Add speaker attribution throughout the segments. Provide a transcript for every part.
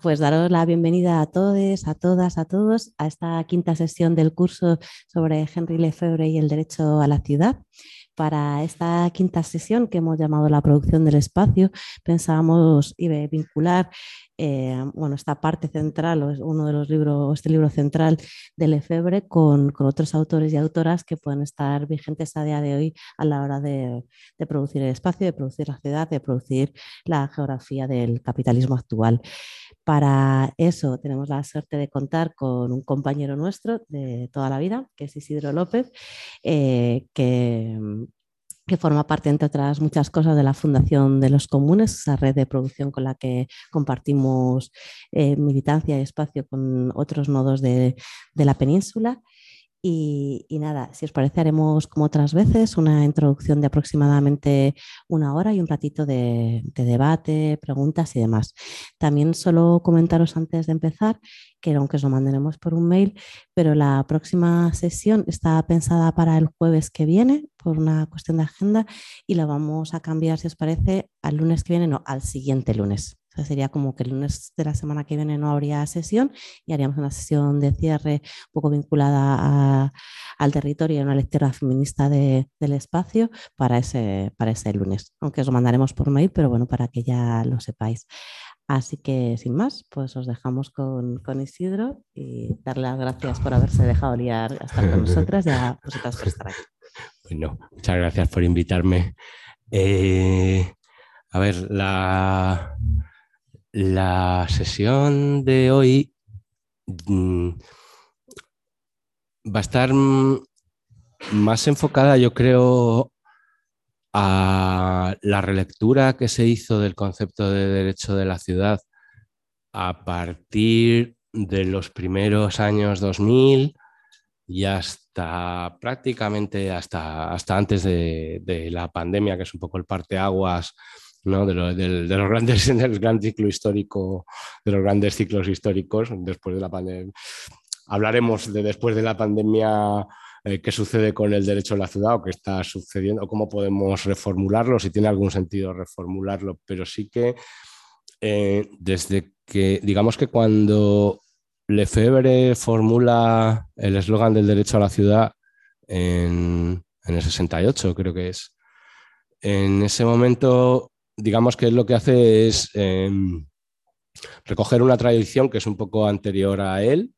Speaker 1: Pues daros la bienvenida a todos, a todas, a todos a esta quinta sesión del curso sobre Henry Lefebvre y el derecho a la ciudad. Para esta quinta sesión que hemos llamado la producción del espacio, pensábamos vincular eh, bueno, esta parte central, o uno de los libros, este libro central de Lefebvre, con, con, otros autores y autoras que pueden estar vigentes a día de hoy a la hora de, producir el espacio, de producir la ciudad, de producir la geografía del capitalismo actual. Para eso tenemos la suerte de contar con un compañero nuestro de toda la vida, que es Isidro López, eh, que que forma parte, entre otras muchas cosas, de la Fundación de los Comunes, esa red de producción con la que compartimos eh, militancia y espacio con otros nodos de la península. Y, nada, si os parece, haremos como otras veces una introducción de aproximadamente una hora y un ratito de, debate, preguntas y demás. También solo comentaros antes de empezar que aunque os lo mandaremos por un mail, pero la próxima sesión está pensada para el jueves que viene por una cuestión de agenda y la vamos a cambiar, si os parece, al lunes que viene, no, al siguiente lunes sería como que el lunes de la semana que viene no habría sesión y haríamos una sesión de cierre un poco vinculada al territorio y una lectura feminista del espacio para ese, para ese lunes. Aunque os lo mandaremos por mail, pero bueno, para que ya lo sepáis. Así que sin más, pues os dejamos con, Isidro y darle las gracias por haberse dejado liar a estar con nosotras y a vosotras por estar aquí.
Speaker 2: Bueno, muchas gracias por invitarme. Eh, a ver, la, la sesión de hoy mm, va a estar mm, más enfocada, yo creo, a la relectura que se hizo del concepto de derecho de la ciudad a partir de los primeros años 2000 y hasta prácticamente hasta, hasta antes de, de la pandemia, que es un poco el parteaguas de, los grandes, del gran ciclo histórico, de los grandes ciclos históricos después de la pandemia. Hablaremos de después de la pandemia eh, qué sucede con el derecho a la ciudad o qué está sucediendo, cómo podemos reformularlo, si tiene algún sentido reformularlo, pero sí que eh, desde que, digamos que cuando Lefebvre formula el eslogan del derecho a la ciudad en, en el 68, creo que es, en ese momento digamos que lo que hace es em, recoger una tradición que es un poco anterior a él,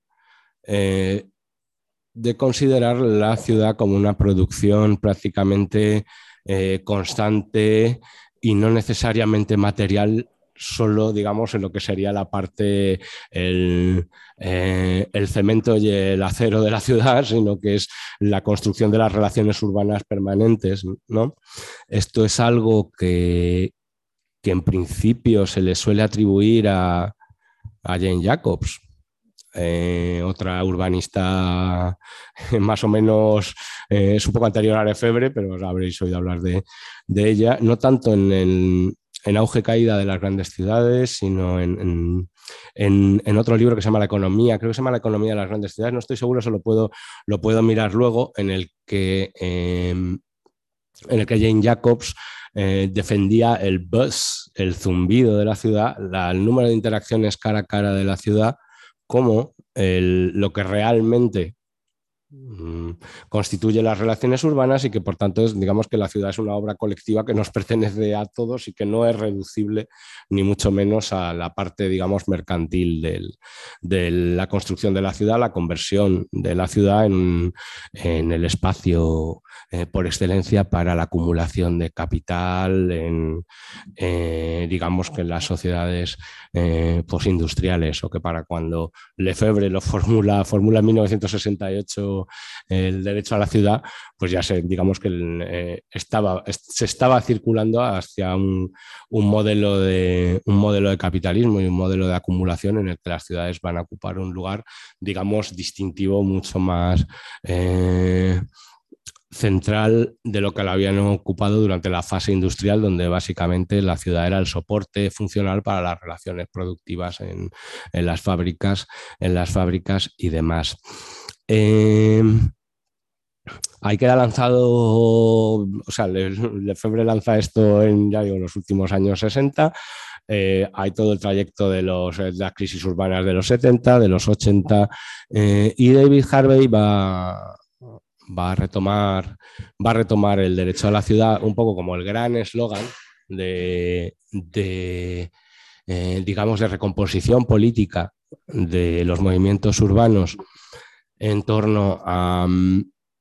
Speaker 2: eh, de considerar la ciudad como una producción prácticamente eh, constante y no necesariamente material solo, digamos, en lo que sería la parte, el, eh, el, cemento y el acero de la ciudad, sino que es la construcción de las relaciones urbanas permanentes. ¿no? Esto es algo que, que en principio se le suele atribuir a, Jane Jacobs, eh, otra urbanista más o menos, eh, es un poco anterior a Lefebvre, pero habréis oído hablar de, ella, no tanto en en auge caída de las grandes ciudades, sino en, otro libro que se llama La economía, creo que se llama La economía de las grandes ciudades, no estoy seguro, eso lo puedo, lo puedo mirar luego, en el que, em, en el que Jane Jacobs eh, defendía el buzz, el zumbido de la ciudad, el número de interacciones cara a cara de la ciudad, como lo que realmente Mm, constituye las relaciones urbanas y que por tanto digamos que la ciudad es una obra colectiva que nos pertenece a todos y que no es reducible ni mucho menos a la parte digamos mercantil de la construcción de la ciudad, la conversión de la ciudad en, el espacio eh, por excelencia para la acumulación de capital en eh, digamos que en las sociedades eh, postindustriales o que para cuando Lefebvre lo formula, formula en 1968 el derecho a la ciudad, pues ya se, digamos que eh, estaba, se estaba circulando hacia un, modelo de, un modelo de capitalismo y un modelo de acumulación en el que las ciudades van a ocupar un lugar, digamos, distintivo mucho más... Eh, central de lo que lo habían ocupado durante la fase industrial, donde básicamente la ciudad era el soporte funcional para las relaciones productivas en, las fábricas, en las fábricas y demás. Eh, Ahí queda lanzado, o sea, Lefebvre lanza esto en ya digo, los últimos años 60. Eh, hay todo el trayecto de, los, las crisis urbanas de los 70, de los 80, eh, y David Harvey va, va, a retomar, va a retomar el derecho a la ciudad un poco como el gran eslogan de, eh, digamos, de recomposición política de los movimientos urbanos en torno a,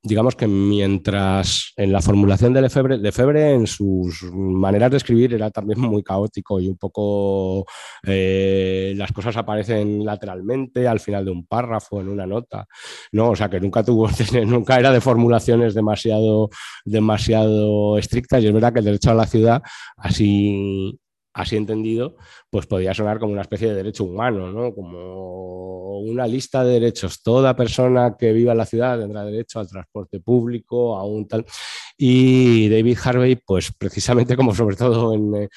Speaker 2: digamos que mientras en la formulación de Lefebvre, Lefebvre en sus maneras de escribir era también muy caótico y un poco eh, las cosas aparecen lateralmente al final de un párrafo, en una nota, ¿no? O sea que nunca tuvo, nunca era de formulaciones demasiado, demasiado estrictas y es verdad que el derecho a la ciudad así así entendido, pues podría sonar como una especie de derecho humano, ¿no? Como una lista de derechos. Toda persona que viva en la ciudad tendrá derecho al transporte público, a un tal. Y David Harvey, pues precisamente como sobre todo en,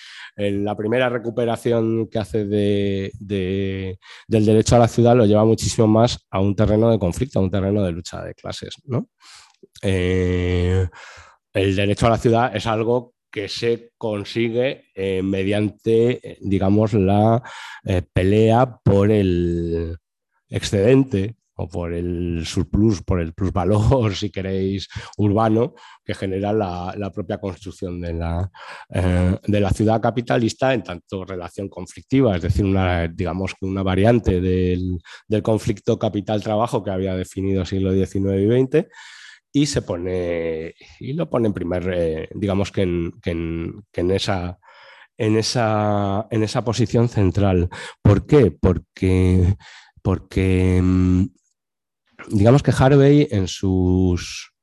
Speaker 2: la primera recuperación que hace de, del derecho a la ciudad, lo lleva muchísimo más a un terreno de conflicto, a un terreno de lucha de clases, ¿no? Eh, el derecho a la ciudad es algo que se consigue eh, mediante, eh, digamos, la eh, pelea por el excedente o por el surplus, por el plusvalor, si queréis, urbano que genera la, propia construcción de la, de la, ciudad capitalista en tanto relación conflictiva, es decir, una, digamos una variante del, del conflicto capital-trabajo que había definido siglo XIX y XX y se pone y lo pone en primer, eh, digamos que en, en, esa, en, esa, en esa posición central. ¿Por qué? Porque, porque mm, digamos que Harvey en sus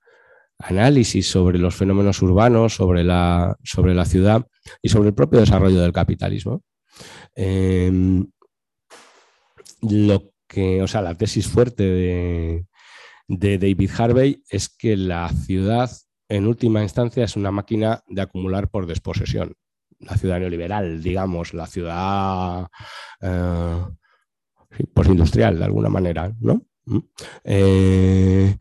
Speaker 2: análisis sobre los fenómenos urbanos, sobre la, sobre la ciudad y sobre el propio desarrollo del capitalismo, em, lo que, o sea, la tesis fuerte de, de David Harvey es que la ciudad, en última instancia, es una máquina de acumular por desposesión. La ciudad neoliberal, digamos, la ciudad eh, postindustrial, de alguna manera, ¿no? ¿Mm? Eh,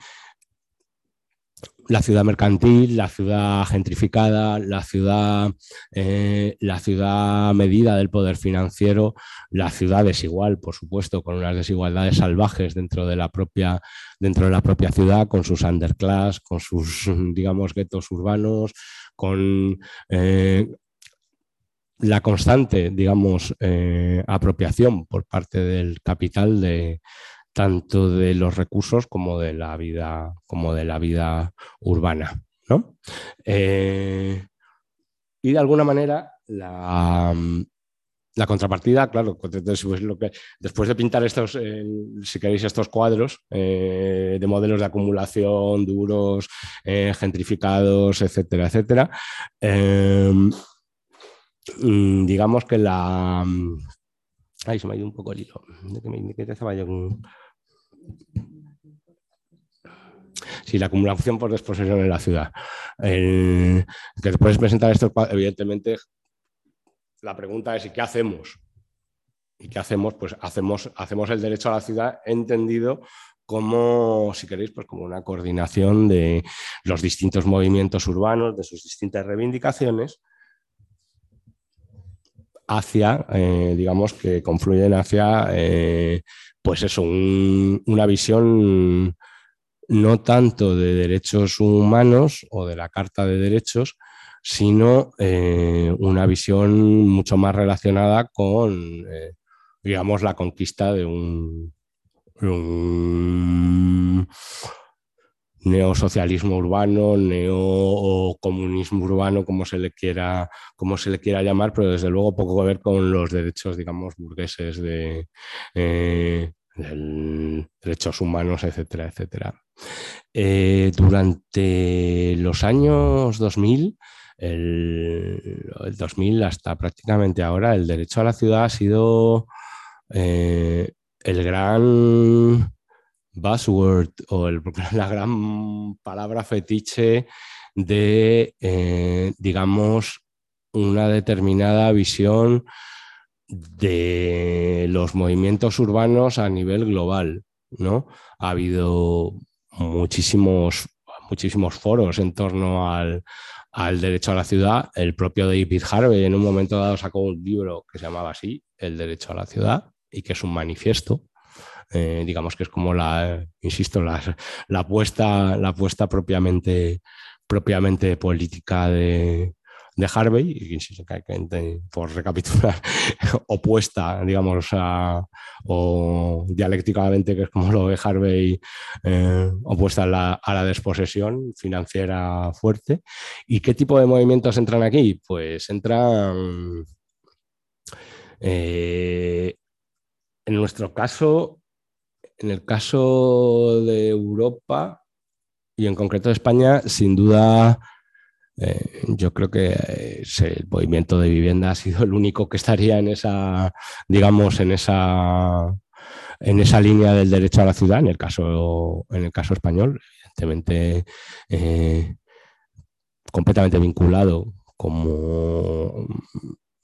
Speaker 2: la ciudad mercantil, la ciudad gentrificada, la ciudad, eh, la ciudad medida del poder financiero, la ciudad desigual, por supuesto, con unas desigualdades salvajes dentro de la propia, dentro de la propia ciudad, con sus underclass, con sus, digamos, guetos urbanos, con eh, la constante, digamos, eh, apropiación por parte del capital de, tanto de los recursos como de la vida, como de la vida urbana. ¿no? Eh, y de alguna manera la, contrapartida, claro, después, lo que, después de pintar estos, si queréis, estos cuadros eh, de modelos de acumulación duros, eh, gentrificados, etcétera, etcétera, mm, digamos que la... Ay, se me ha ido un poco el hilo. ¿De qué, te Sí, la acumulación por desposesión en la ciudad. que te puedes presentar esto, evidentemente, la pregunta es: ¿y qué hacemos? ¿Y qué hacemos? Pues hacemos, hacemos el derecho a la ciudad entendido como, si queréis, pues como una coordinación de los distintos movimientos urbanos, de sus distintas reivindicaciones, hacia, eh, digamos, que confluyen hacia eh, pues eso, una visión no tanto de derechos humanos o de la Carta de Derechos, sino eh, una visión mucho más relacionada con, digamos, la conquista de un, neosocialismo urbano, neocomunismo urbano, como se le quiera, como se le quiera llamar, pero desde luego poco que ver con los derechos, digamos, burgueses de, eh, derechos humanos, etcétera, etcétera. Eh, durante los años 2000, el, 2000 hasta prácticamente ahora, el derecho a la ciudad ha sido eh, el gran buzzword o la gran palabra fetiche de, eh, digamos, una determinada visión de los movimientos urbanos a nivel global, ¿no? Ha habido muchísimos, muchísimos foros en torno al, derecho a la ciudad. El propio David Harvey en un momento dado sacó un libro que se llamaba así, El derecho a la ciudad, y que es un manifiesto. Eh, digamos que es como la, insisto, la, la, apuesta, la apuesta propiamente, propiamente política de, de Harvey, y por recapitular, opuesta, digamos, o dialécticamente, que es como lo ve Harvey, eh, opuesta a la, a la, desposesión financiera fuerte. ¿Y qué tipo de movimientos entran aquí? Pues entran, eh, en nuestro caso, en el caso de Europa y en concreto de España, sin duda eh, yo creo que eh, el movimiento de vivienda ha sido el único que estaría en esa, digamos, en esa, en esa línea del derecho a la ciudad, en el caso, en el caso español, evidentemente eh, completamente vinculado como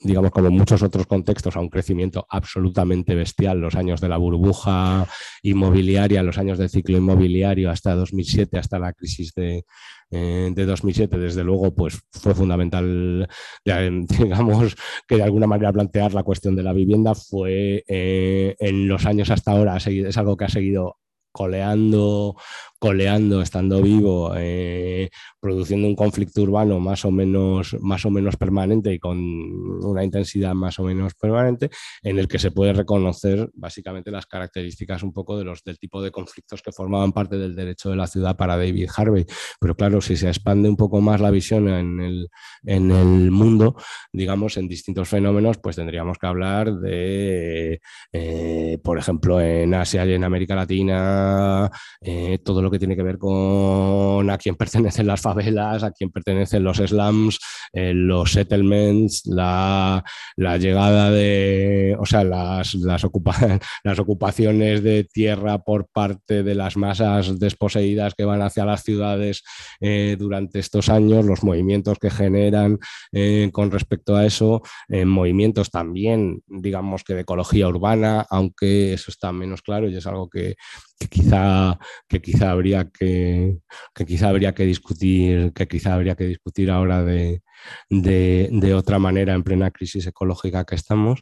Speaker 2: digamos, como muchos otros contextos, a un crecimiento absolutamente bestial, los años de la burbuja inmobiliaria, los años del ciclo inmobiliario hasta 2007, hasta la crisis de, eh, de 2007, desde luego, pues fue fundamental, digamos, que de alguna manera plantear la cuestión de la vivienda fue eh, en los años hasta ahora, es algo que ha seguido coleando, coleando, estando vivo, eh, produciendo un conflicto urbano más o, menos, más o menos permanente y con una intensidad más o menos permanente, en el que se puede reconocer básicamente las características un poco de los, del tipo de conflictos que formaban parte del derecho de la ciudad para David Harvey. Pero claro, si se expande un poco más la visión en el, en el mundo, digamos, en distintos fenómenos, pues tendríamos que hablar de, eh, por ejemplo, en Asia y en América Latina, eh, todo lo que tiene que ver con a quién pertenecen las favelas, a quién pertenecen los slums, eh, los settlements, la, llegada de, o sea, las, las, ocupaciones de tierra por parte de las masas desposeídas que van hacia las ciudades eh, durante estos años, los movimientos que generan con respecto a eso, movimientos también, digamos que de ecología urbana, aunque eso está menos claro y es algo que quizá, que quizá habría que, que quizá habría que discutir, que quizá habría que discutir ahora de, otra manera en plena crisis ecológica que estamos.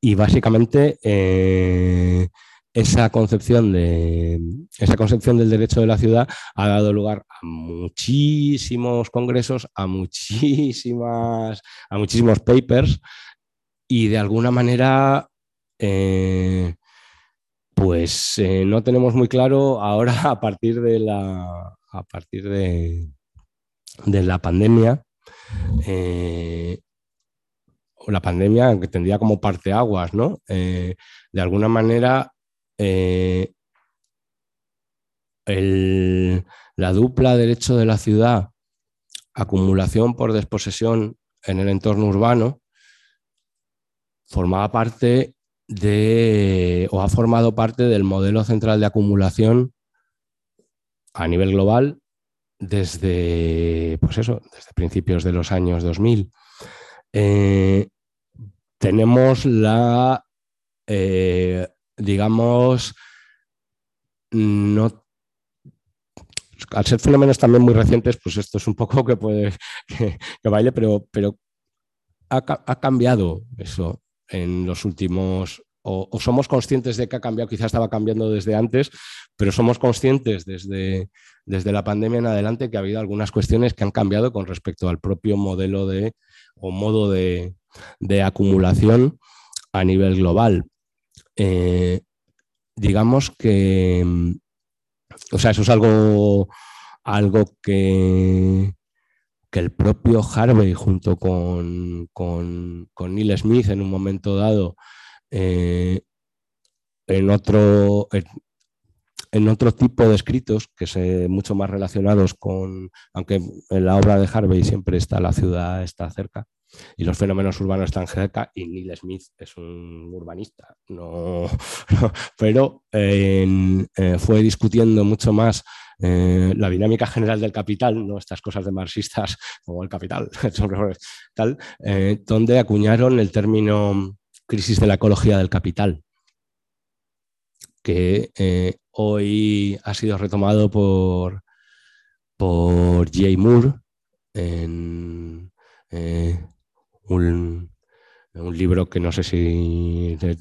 Speaker 2: Y básicamente eh, esa concepción de esa concepción del derecho de la ciudad ha dado lugar a muchísimos congresos, a muchísimas, a muchísimos papers y de alguna manera eh, pues eh, no tenemos muy claro ahora a partir de la, a partir de, la pandemia. Eh, la pandemia que tendría como parteaguas, ¿no? Eh, de alguna manera, la dupla derecho de la ciudad, acumulación por desposesión en el entorno urbano, formaba parte de, o ha formado parte del modelo central de acumulación a nivel global desde, pues eso, desde principios de los años 2000. Eh, tenemos la, eh, digamos, no al ser fenómenos también muy recientes, pues esto es un poco que puede que, baile, pero, pero ha, cambiado eso en los últimos, o, somos conscientes de que ha cambiado, quizás estaba cambiando desde antes, pero somos conscientes desde, desde la pandemia en adelante que ha habido algunas cuestiones que han cambiado con respecto al propio modelo de o modo de, acumulación a nivel global. Eh, digamos que, o sea, eso es algo, algo que, el propio Harvey junto con, con, Neil Smith en un momento dado, eh, en, otro, en, otro tipo de escritos, que se mucho más relacionados con, aunque en la obra de Harvey siempre está la ciudad, está cerca, y los fenómenos urbanos están cerca y Neil Smith es un urbanista, no, pero eh, fue discutiendo mucho más eh, la dinámica general del capital, no estas cosas de marxistas como el capital, tal, eh, donde acuñaron el término crisis de la ecología del capital, que hoy ha sido retomado por, por Jay Moore en un, libro que no sé si es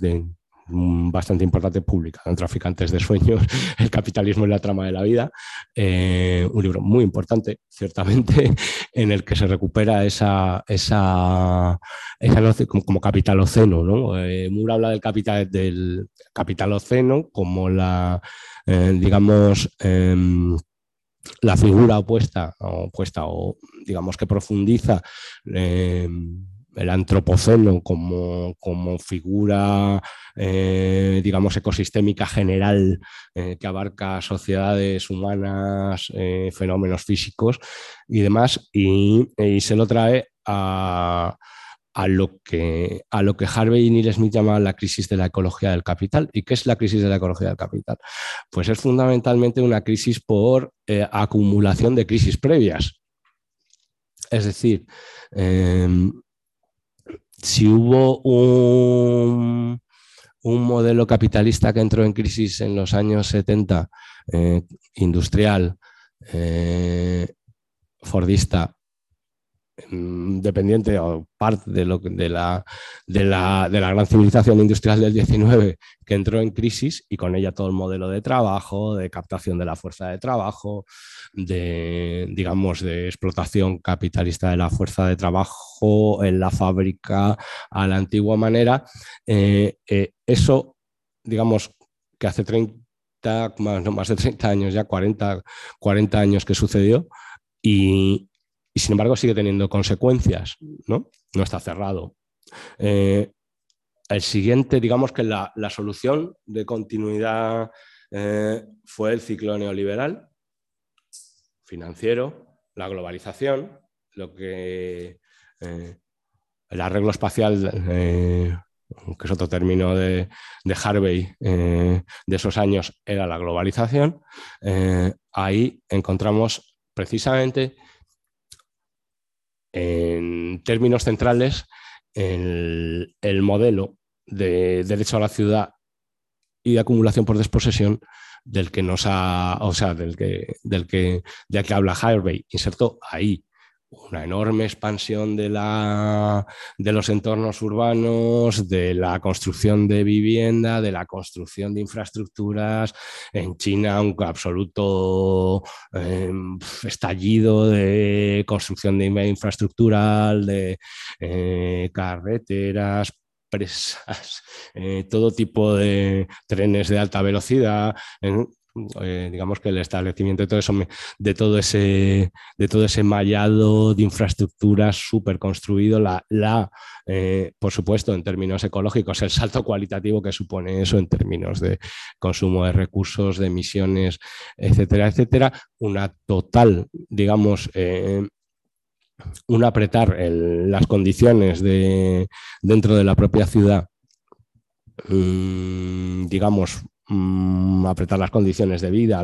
Speaker 2: bastante importante, publicado Traficantes de Sueños, El capitalismo y la trama de la vida. Eh, un libro muy importante, ciertamente, en el que se recupera esa, esa, esa como, como capitaloceno. ¿no? Eh, Moore habla del, capital, del capitaloceno como la, eh, digamos, em, la figura opuesta, opuesta o digamos que profundiza em, el antropoceno como, figura, eh, digamos, ecosistémica general eh, que abarca sociedades humanas, eh, fenómenos físicos y demás, y, se lo trae a, lo que, a lo que Harvey y Neil Smith llaman la crisis de la ecología del capital. ¿Y qué es la crisis de la ecología del capital? Pues es fundamentalmente una crisis por acumulación de crisis previas. Es decir, em, si hubo un, modelo capitalista que entró en crisis en los años 70, eh, industrial, eh, fordista, dependiente o parte de, lo, de, la, de, la, de, la, gran civilización industrial del 19 que entró en crisis y con ella todo el modelo de trabajo, de captación de la fuerza de trabajo, de, digamos, de explotación capitalista de la fuerza de trabajo en la fábrica a la antigua manera. Eh, eh, eso, digamos, que hace 30, más, no, más de 30 años, ya 40, 40 años que sucedió, y, y sin embargo sigue teniendo consecuencias, ¿no? No está cerrado. Eh, el siguiente, digamos que la, solución de continuidad eh, fue el ciclo neoliberal, financiero, la globalización, lo que eh, el arreglo espacial, que es otro término de, de Harvey de esos años, era la globalización. ahí encontramos precisamente en términos centrales el, modelo de derecho a la ciudad y de acumulación por desposesión del que nos ha, o sea, del que, del que, que habla Harvey, insertó ahí una enorme expansión de, la, de los entornos urbanos, de la construcción de vivienda, de la construcción de infraestructuras. En China, un absoluto em, estallido de construcción de infraestructural, de eh, carreteras, presas, eh, todo tipo de trenes de alta velocidad, eh, digamos que el establecimiento de todo, eso, de todo, ese, de todo ese mallado de infraestructuras súper construido, la, la eh, por supuesto, en términos ecológicos, el salto cualitativo que supone eso en términos de consumo de recursos, de emisiones, etcétera, etcétera, una total, digamos, eh, un apretar las condiciones de, dentro de la propia ciudad, mm, digamos, Mm, apretar las condiciones de vida,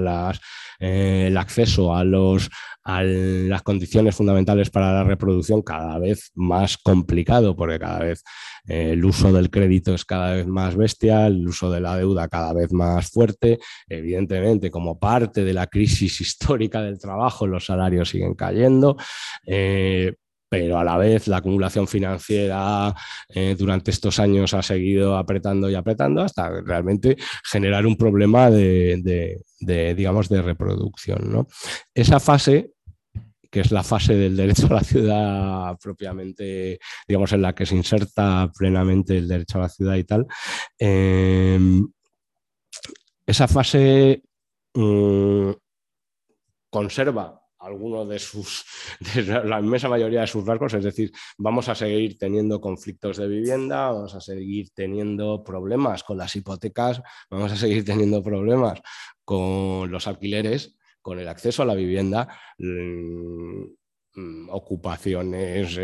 Speaker 2: eh, el acceso a, los, a las condiciones fundamentales para la reproducción cada vez más complicado, porque cada vez eh, el uso del crédito es cada vez más bestial, el uso de la deuda cada vez más fuerte. Evidentemente, como parte de la crisis histórica del trabajo, los salarios siguen cayendo. Eh, pero a la vez la acumulación financiera eh, durante estos años ha seguido apretando y apretando hasta realmente generar un problema de, digamos, de reproducción. Esa fase que es la fase del derecho a la ciudad propiamente, digamos, en la que se inserta plenamente el derecho a la ciudad y tal, em, esa fase mm, conserva alguno de sus, de la inmensa mayoría de sus rasgos, es decir, vamos a seguir teniendo conflictos de vivienda, vamos a seguir teniendo problemas con las hipotecas, vamos a seguir teniendo problemas con los alquileres, con el acceso a la vivienda. Mm, mm, ocupaciones,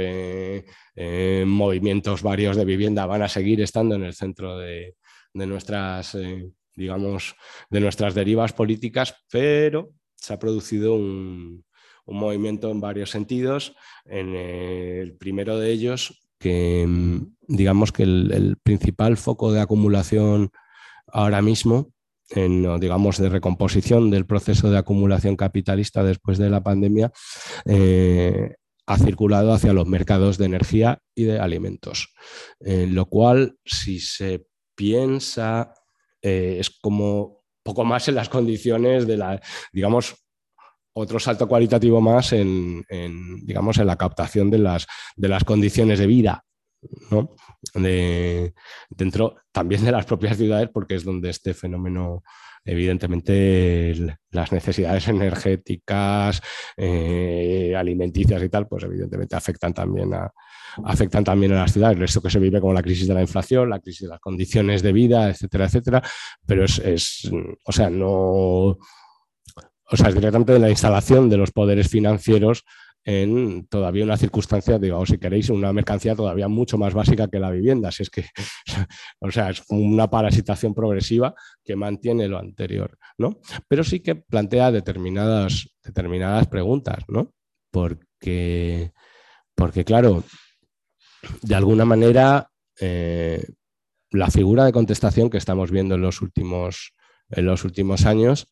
Speaker 2: movimientos varios de vivienda van a seguir estando en el centro de, nuestras, digamos, de nuestras derivas políticas, pero se ha producido un, un movimiento en varios sentidos. En el primero de ellos, que mm, digamos que el, principal foco de acumulación ahora mismo, en, digamos, de recomposición del proceso de acumulación capitalista después de la pandemia, eh, ha circulado hacia los mercados de energía y de alimentos. En lo cual, si se piensa, eh, es como poco más en las condiciones de la, digamos, otro salto cualitativo más en, digamos, en la captación de las, de las condiciones de vida, ¿no? dentro también de las propias ciudades, porque es donde este fenómeno, evidentemente, las necesidades energéticas, eh, alimenticias y tal, pues evidentemente afectan también a, afectan también a las ciudades. Esto que se vive como la crisis de la inflación, la crisis de las condiciones de vida, etcétera, etcétera, pero es, es o sea, no o sea, es directamente de la instalación de los poderes financieros en todavía una circunstancia, digamos, si queréis, una mercancía todavía mucho más básica que la vivienda. Si es que, o sea, es una parasitación progresiva que mantiene lo anterior, ¿no? Pero sí que plantea determinadas, determinadas preguntas, ¿no? Porque, porque claro, de alguna manera, eh, la figura de contestación que estamos viendo en los últimos, en los últimos años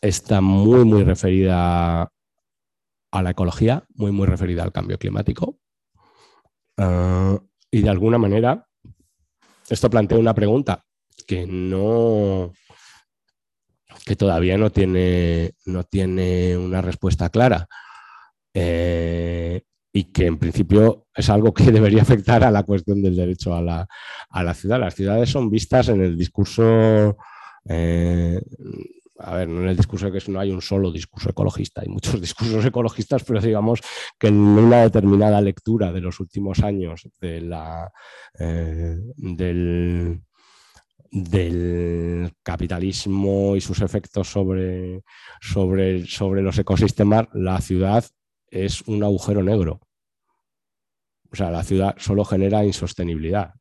Speaker 2: está muy, muy referida a la ecología, muy, muy referida al cambio climático. Ah, y de alguna manera, esto plantea una pregunta que no que todavía no tiene, no tiene una respuesta clara eh, y que en principio es algo que debería afectar a la cuestión del derecho a la, a la ciudad. Las ciudades son vistas en el discurso eh, a ver, no en el discurso que no hay un solo discurso ecologista, hay muchos discursos ecologistas, pero digamos que en una determinada lectura de los últimos años de la, eh, del, del capitalismo y sus efectos sobre, sobre, sobre los ecosistemas, la ciudad es un agujero negro. O sea, la ciudad solo genera insostenibilidad.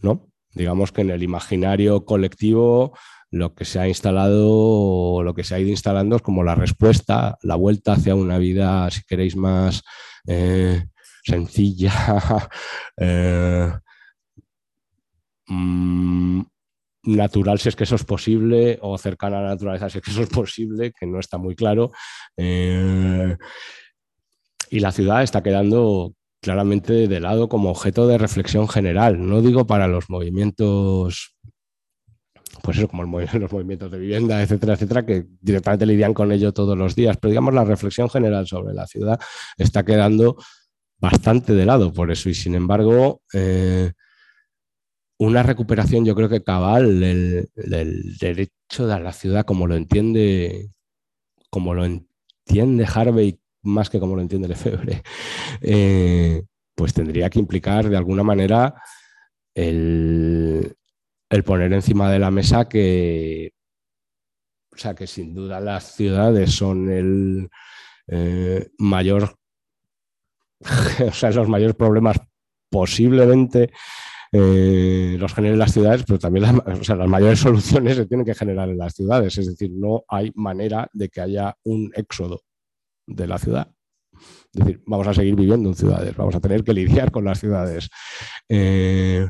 Speaker 2: ¿No? Digamos que en el imaginario colectivo lo que se ha instalado o lo que se ha ido instalando es como la respuesta, la vuelta hacia una vida, si queréis, más eh, sencilla, eh, mm, natural, si es que eso es posible, o cercana a la naturaleza, si es que eso es posible, que no está muy claro. Eh, y la ciudad está quedando claramente de lado como objeto de reflexión general. No digo para los movimientos, pues eso, como los movimientos de vivienda, etcétera, etcétera, que directamente lidian con ello todos los días. Pero digamos, la reflexión general sobre la ciudad está quedando bastante de lado por eso. Y sin embargo, eh, una recuperación, yo creo que cabal del, derecho de la ciudad, como lo entiende, como lo entiende Harvey más que como lo entiende Lefebvre, eh, pues tendría que implicar de alguna manera el, poner encima de la mesa que, o sea, que sin duda las ciudades son el eh, mayor, o sea, los mayores problemas posiblemente eh, los generen las ciudades, pero también las, las mayores soluciones se tienen que generar en las ciudades. Es decir, no hay manera de que haya un éxodo de la ciudad. Es decir, vamos a seguir viviendo en ciudades, vamos a tener que lidiar con las ciudades. Eh,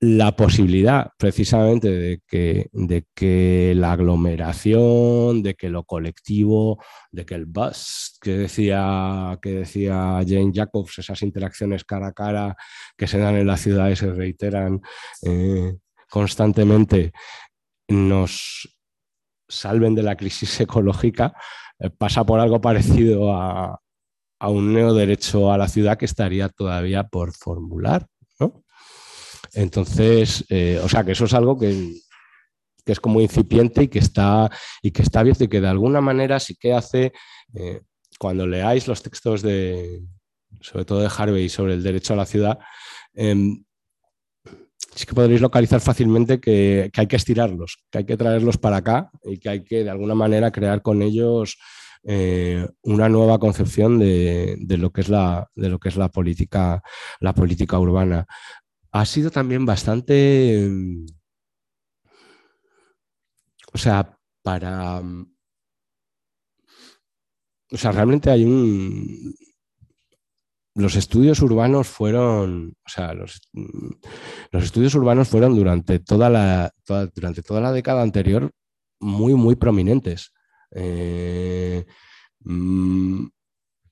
Speaker 2: la posibilidad precisamente de que, de que, la aglomeración, de que lo colectivo, de que el bus que decía, que decía Jane Jacobs, esas interacciones cara a cara que se dan en las ciudades se reiteran eh, constantemente, nos salven de la crisis ecológica, pasa por algo parecido a, un neoderecho a la ciudad que estaría todavía por formular. Entonces, eh, o sea que eso es algo que, es como incipiente y que está y que está abierto y que de alguna manera sí que hace, eh, cuando leáis los textos de, sobre todo de Harvey sobre el derecho a la ciudad, em, sí que podréis localizar fácilmente que, hay que estirarlos, que hay que traerlos para acá y que hay que de alguna manera crear con ellos eh, una nueva concepción de, lo que es la, política, la política urbana. Ha sido también bastante, o sea, para, o sea, realmente hay un, los estudios urbanos fueron, o sea, los, estudios urbanos fueron durante toda la, durante toda la década anterior muy, muy prominentes. Eh, mm,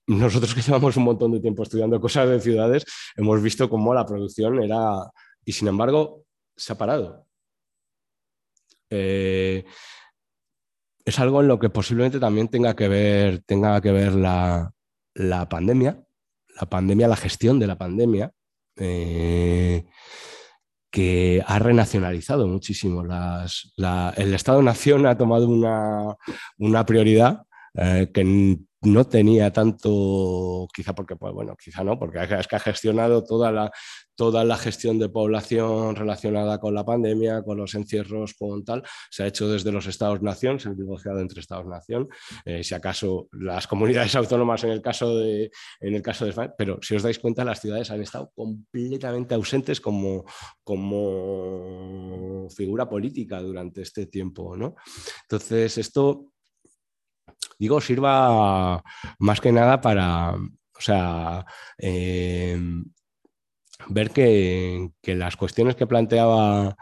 Speaker 2: nosotros que llevamos un montón de tiempo estudiando cosas de ciudades, hemos visto cómo la producción era, y sin embargo, se ha parado. Eh, es algo en lo que posiblemente también tenga que ver, tenga que ver la, la pandemia, la pandemia, la gestión de la pandemia, eh, que ha renacionalizado muchísimo. Las, el Estado-Nación ha tomado una, una prioridad eh, que no tenía tanto, quizá porque, pues bueno, quizá no, porque es que ha gestionado toda la, toda la gestión de población relacionada con la pandemia, con los encierros, con tal, se ha hecho desde los Estados-Nación, se ha negociado entre Estados-Nación, eh, si acaso las comunidades autónomas en el, caso de, en el caso de España, pero si os dais cuenta, las ciudades han estado completamente ausentes como, como figura política durante este tiempo, ¿no? Entonces, esto digo, sirva más que nada para, o sea, eh, ver que, las cuestiones que planteaba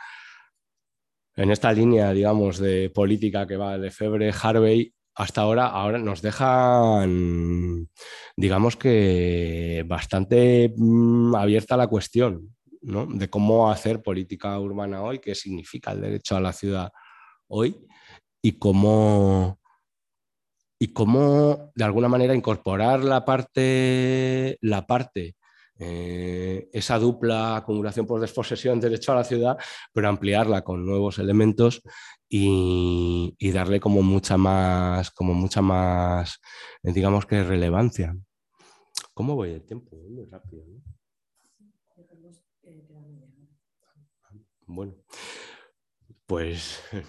Speaker 2: en esta línea, digamos, de política que va de Febre, Harvey, hasta ahora, ahora nos dejan, digamos que bastante mm, abierta la cuestión ¿no? de cómo hacer política urbana hoy, qué significa el derecho a la ciudad hoy y cómo, y cómo de alguna manera incorporar la parte, la parte eh, esa dupla acumulación por desposesión, derecho a la ciudad, pero ampliarla con nuevos elementos y, darle como mucha más, como mucha más, digamos que relevancia. ¿Cómo voy el tiempo? Muy rápido. Bueno, pues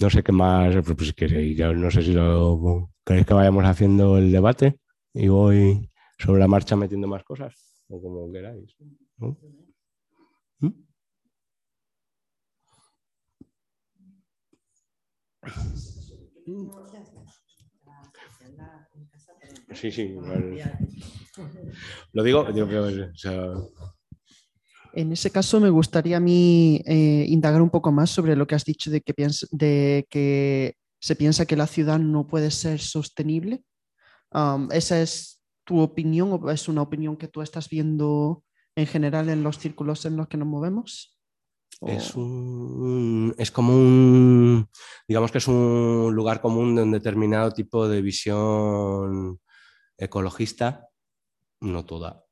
Speaker 2: no sé qué más, pues queréis, no sé si lo queréis que vayamos haciendo el debate y voy sobre la marcha metiendo más cosas, o como queráis. ¿Mm? Sí, sí. Lo digo, o sea,
Speaker 3: en ese caso, me gustaría a mí eh, indagar un poco más sobre lo que has dicho de que, de que se piensa que la ciudad no puede ser sostenible. ¿Esa es tu opinión o es una opinión que tú estás viendo en general en los círculos en los que nos movemos?
Speaker 2: Es, es como un, digamos que es un lugar común de un determinado tipo de visión ecologista, no toda,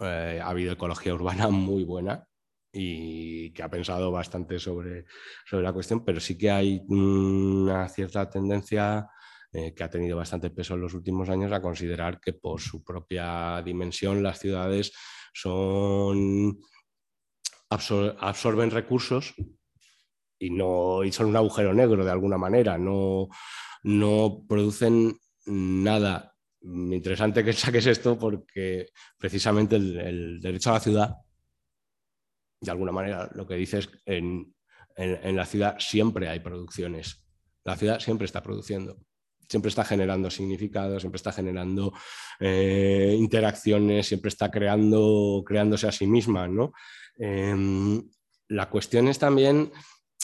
Speaker 2: eh, ha habido ecología urbana muy buena y que ha pensado bastante sobre, sobre la cuestión, pero sí que hay una cierta tendencia eh, que ha tenido bastante peso en los últimos años a considerar que por su propia dimensión las ciudades son absorben recursos y no y son un agujero negro de alguna manera, no, no producen nada interesante que saques esto porque precisamente el, derecho a la ciudad, de alguna manera, lo que dices, en, en, la ciudad siempre hay producciones. La ciudad siempre está produciendo, siempre está generando significado, siempre está generando eh, interacciones, siempre está creando, creándose a sí misma. ¿no? Em, la cuestión es también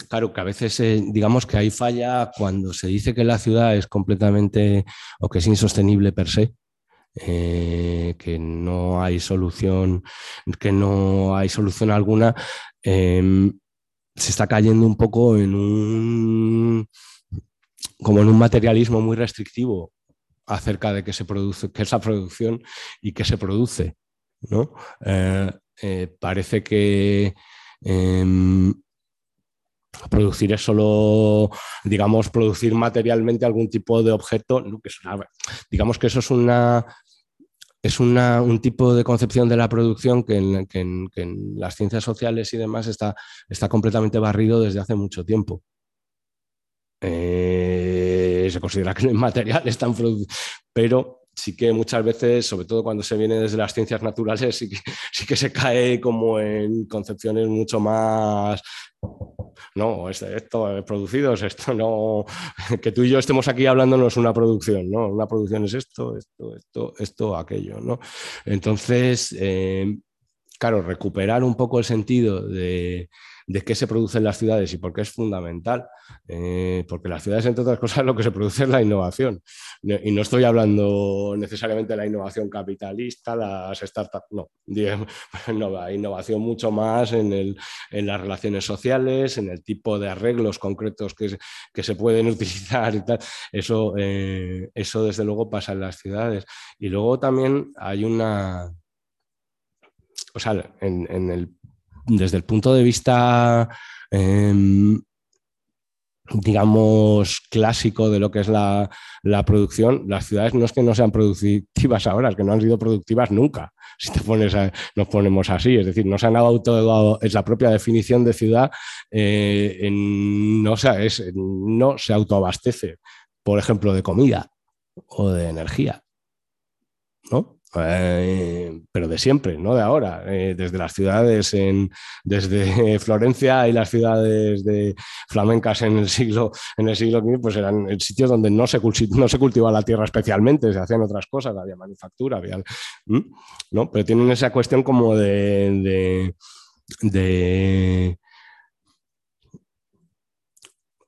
Speaker 2: claro que a veces eh, digamos que hay falla cuando se dice que la ciudad es completamente o que es insostenible per se. Eh, que no hay solución, que no hay solución alguna, em, se está cayendo un poco en un como en un materialismo muy restrictivo acerca de que se produce, que es la producción y que se produce. ¿no? Eh, parece que em, producir es solo, digamos, producir materialmente algún tipo de objeto, que digamos que eso es una, es un tipo de concepción de la producción que en, las ciencias sociales y demás está, está completamente barrido desde hace mucho tiempo. Eh, se considera que no hay materiales tan pero sí que muchas veces, sobre todo cuando se viene desde las ciencias naturales, sí que, sí que se cae como en concepciones mucho más no, esto es producido, esto no, que tú y yo estemos aquí hablando no es una producción, ¿no? Una producción es esto, esto, esto, esto, aquello, ¿no? Entonces, eh, claro, recuperar un poco el sentido de, de qué se produce en las ciudades y por qué es fundamental. Eh, porque las ciudades, entre otras cosas, lo que se produce es la innovación. Y no estoy hablando necesariamente de la innovación capitalista, las startups, no. no innovación mucho más en, el, en, las relaciones sociales, en el tipo de arreglos concretos que, que se pueden utilizar y tal. Eso, eh, eso, desde luego, pasa en las ciudades. Y luego también hay una. O sea, en, en el desde el punto de vista, em, digamos, clásico de lo que es la, producción, las ciudades no es que no sean productivas ahora, es que no han sido productivas nunca, si te pones nos ponemos así, es decir, no se han auto, es la propia definición de ciudad, eh, no, no se autoabastece, por ejemplo, de comida o de energía. ¿no? Eh, pero de siempre, no de ahora, eh, desde las ciudades, en, desde Florencia y las ciudades de flamencas en el siglo en el siglo XV, pues eran sitios donde no se, no se cultivaba la tierra especialmente, se hacían otras cosas, había manufactura, había, ¿no? pero tienen esa cuestión como de, de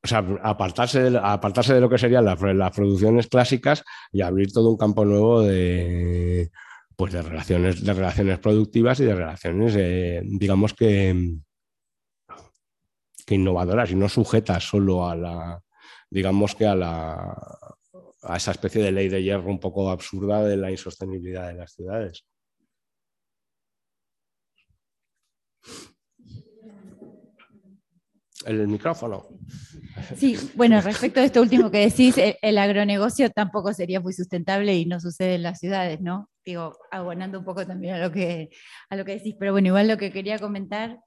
Speaker 2: o sea, apartarse de, apartarse de lo que serían las, producciones clásicas y abrir todo un campo nuevo de, pues de, relaciones, de relaciones productivas y de relaciones, eh, digamos que, que innovadoras y no sujetas solo a la, digamos que a la a esa especie de ley de hierro un poco absurda de la insostenibilidad de las ciudades. El micrófono.
Speaker 4: Sí, bueno, respecto a esto último que decís, el, agronegocio tampoco sería muy sustentable y no sucede en las ciudades, ¿no? Digo, abonando un poco también a lo que, a lo que decís, pero bueno, igual lo que quería comentar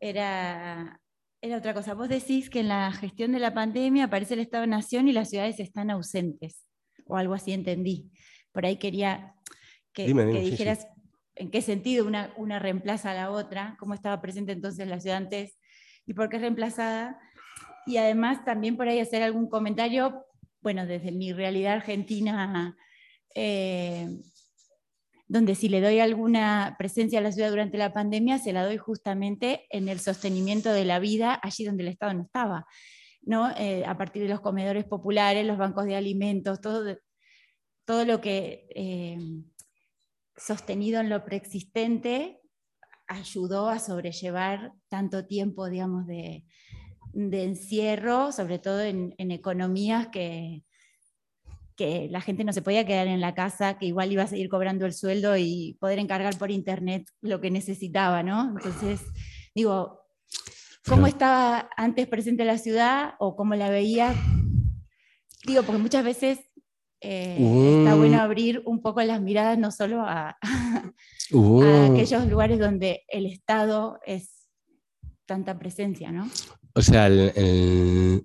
Speaker 4: era, era otra cosa. Vos decís que en la gestión de la pandemia aparece el Estado-Nación y las ciudades están ausentes, o algo así entendí. Por ahí quería que, dijeras en qué sentido una, una reemplaza a la otra, cómo estaba presente entonces la ciudad antes y por qué es reemplazada y además también por ahí hacer algún comentario, bueno, desde mi realidad argentina, eh, donde si le doy alguna presencia a la ciudad durante la pandemia, se la doy justamente en el sostenimiento de la vida allí donde el Estado no estaba. ¿no? Eh, a partir de los comedores populares, los bancos de alimentos, todo, todo lo que eh, sostenido en lo preexistente ayudó a sobrellevar tanto tiempo, digamos, de, de encierro, sobre todo en, economías que, que la gente no se podía quedar en la casa, que igual iba a seguir cobrando el sueldo y poder encargar por internet lo que necesitaba, ¿no? Entonces, digo, ¿cómo estaba antes presente la ciudad o cómo la veía? Digo, porque muchas veces eh, está bueno abrir un poco las miradas no solo a, a aquellos lugares donde el Estado es tanta presencia, ¿no?
Speaker 2: O sea, el,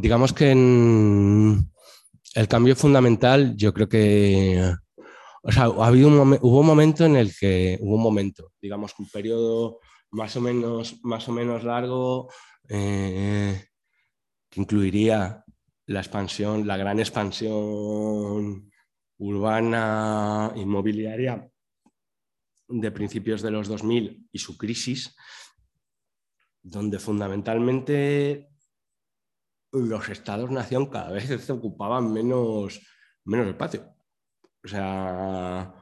Speaker 2: digamos que el cambio fundamental, yo creo que, o sea, ha habido un hubo un momento en el que, hubo un momento, digamos, un periodo más o menos, más o menos largo, eh, que incluiría la expansión, la gran expansión urbana, inmobiliaria de principios de los 2000 y su crisis, donde fundamentalmente los estados-nación cada vez se ocupaban menos, menos espacio. O sea,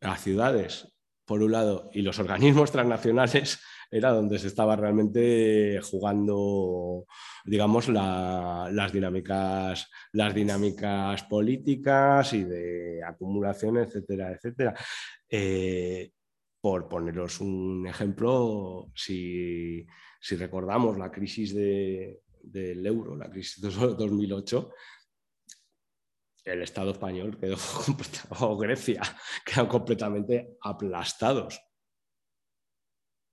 Speaker 2: las ciudades, por un lado, y los organismos transnacionales era donde se estaba realmente jugando, digamos, las, dinámicas, las dinámicas políticas y de acumulación, etcétera, etcétera. Eh, por poneros un ejemplo, si, recordamos la crisis del euro, la crisis de 2008, el Estado español quedó, o Grecia, quedaron completamente aplastados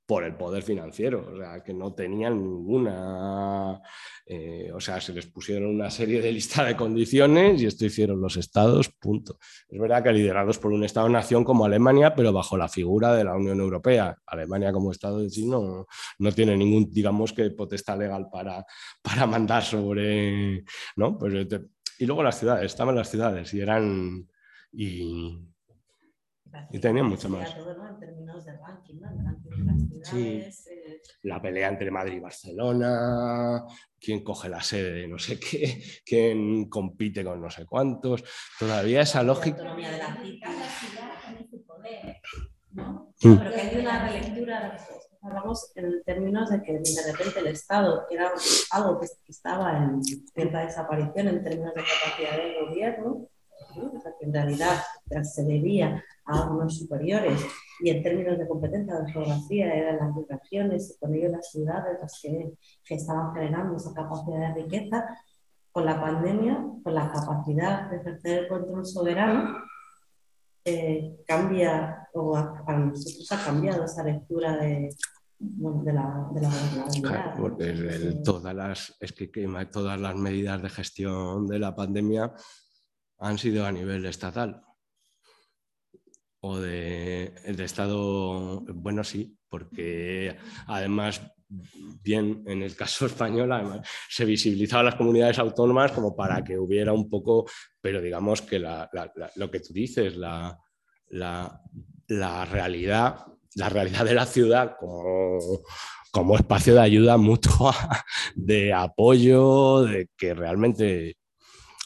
Speaker 2: por el poder financiero, o sea, que no tenían ninguna, eh, o sea, se les pusieron una serie de listas de condiciones y esto hicieron los estados, punto. Es verdad que liderados por un Estado-nación como Alemania, pero bajo la figura de la Unión Europea. Alemania como Estado de sí no, no tiene ningún, digamos, que potestad legal para, para mandar sobre, ¿no? Pues, eh, y luego las ciudades, estaban las ciudades y eran... Y, y tenían mucho más.
Speaker 1: En términos de ranking, ¿no? Ranking de las ciudades.
Speaker 2: Sí. Eh... La pelea entre Madrid y Barcelona, quién coge la sede de no sé qué, quién compite con no sé cuántos. Todavía esa lógica.
Speaker 1: La autonomía de la cita. ¿no?
Speaker 2: Mm.
Speaker 1: Pero que hay una relectura, hablamos en términos de que de repente el Estado era algo que estaba en cierta desaparición en términos de capacidad de gobierno, ¿no? o sea, que en realidad se debía a algunos superiores y en términos de competencia de geografía eran las regiones y con ello las ciudades las que, que estaban generando esa capacidad de riqueza, con la pandemia, con la capacidad de ejercer el control soberano, eh, cambia, o a, para nosotros ha cambiado esa lectura de, bueno, de la, de la gobernabilidad.
Speaker 2: Claro, porque el- el- todas, las, es que, que todas las medidas de gestión de la pandemia han sido a nivel estatal o de, de Estado, bueno, sí, porque además, bien, en el caso español, además, se visibilizaban las comunidades autónomas como para que hubiera un poco, pero digamos que lo que tú dices, la realidad, la realidad de la ciudad como, como espacio de ayuda mutua, de apoyo, de que realmente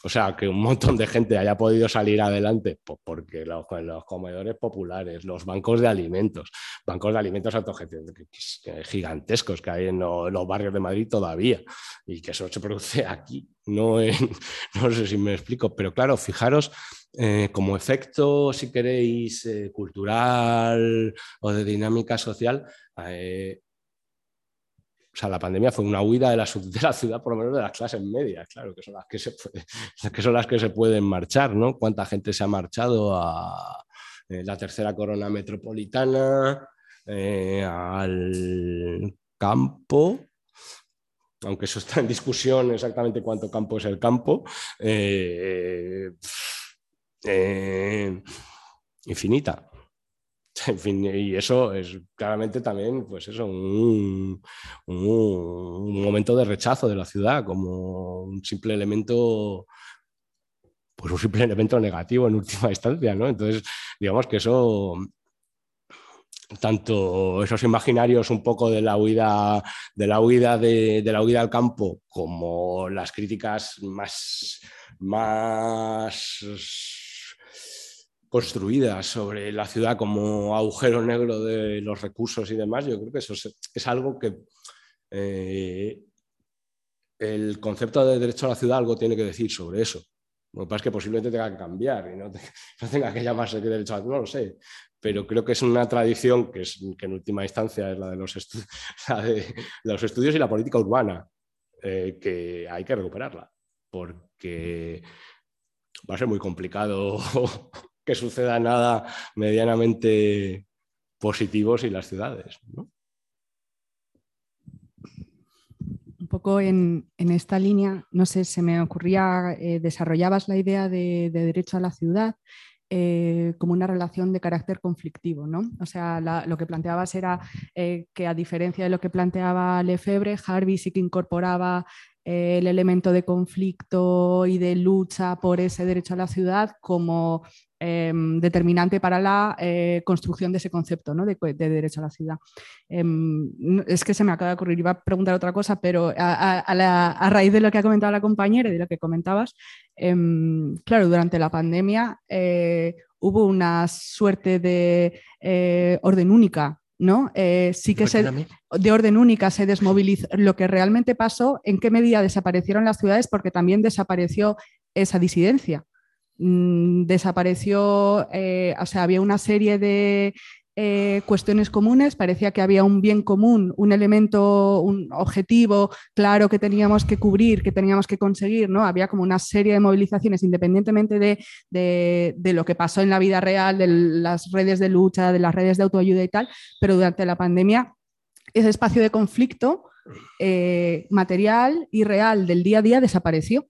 Speaker 2: o sea, que un montón de gente haya podido salir adelante, pues porque los, comedores populares, los bancos de alimentos, bancos de alimentos gigantescos que hay en lo- los barrios de Madrid todavía, y que eso se produce aquí, no, en- no sé si me explico, pero claro, fijaros eh, como efecto, si queréis, eh, cultural o de dinámica social, eh, o sea, la pandemia fue una huida de la, ciudad, por lo menos de las clases medias, claro, que son las que se, puede- que son las que se pueden marchar, ¿no? ¿Cuánta gente se ha marchado a eh, la tercera corona metropolitana, eh, al campo? Aunque eso está en discusión exactamente cuánto campo es el campo, eh, infinita. Y eso es claramente también, pues eso, un, un, un momento de rechazo de la ciudad como un simple elemento, pues un simple elemento negativo en última instancia, ¿no? Entonces, digamos que eso, tanto esos imaginarios un poco de la huida, de la huida, de, de la huida al campo, como las críticas más, más construidas sobre la ciudad como agujero negro de los recursos y demás, yo creo que eso es, algo que eh, el concepto de derecho a la ciudad algo tiene que decir sobre eso. Lo que pasa es que posiblemente tenga que cambiar y no, te- no tenga que llamarse que derecho a la ciudad, no lo sé. Pero creo que es una tradición que, es, que en última instancia es la de los, de los estudios y la política urbana, eh, que hay que recuperarla, porque va a ser muy complicado que suceda nada medianamente positivo sin las ciudades.
Speaker 5: Un poco en, en esta línea, no sé, se me ocurría, eh, desarrollabas la idea de, de derecho a la ciudad eh, como una relación de carácter conflictivo, ¿no? O sea, lo que planteabas era eh, que a diferencia de lo que planteaba Lefebvre, Harvey sí que incorporaba el elemento de conflicto y de lucha por ese derecho a la ciudad como em, determinante para la eh, construcción de ese concepto ¿no? de, derecho a la ciudad. Em, es que se me acaba de ocurrir, iba a preguntar otra cosa, pero a, a- a raíz de lo que ha comentado la compañera y de lo que comentabas, em, claro, durante la pandemia eh, hubo una suerte de eh, orden única. ¿No? Eh, sí que se, de orden única se desmovilizó. Lo que realmente pasó, en qué medida desaparecieron las ciudades, porque también desapareció esa disidencia. Mm, desapareció, eh, o sea, había una serie de, eh, cuestiones comunes, parecía que había un bien común, un elemento, un objetivo claro que teníamos que cubrir, que teníamos que conseguir, ¿no? Había como una serie de movilizaciones independientemente de, lo que pasó en la vida real, de las redes de lucha, de las redes de autoayuda y tal, pero durante la pandemia ese espacio de conflicto eh, material y real del día a día desapareció.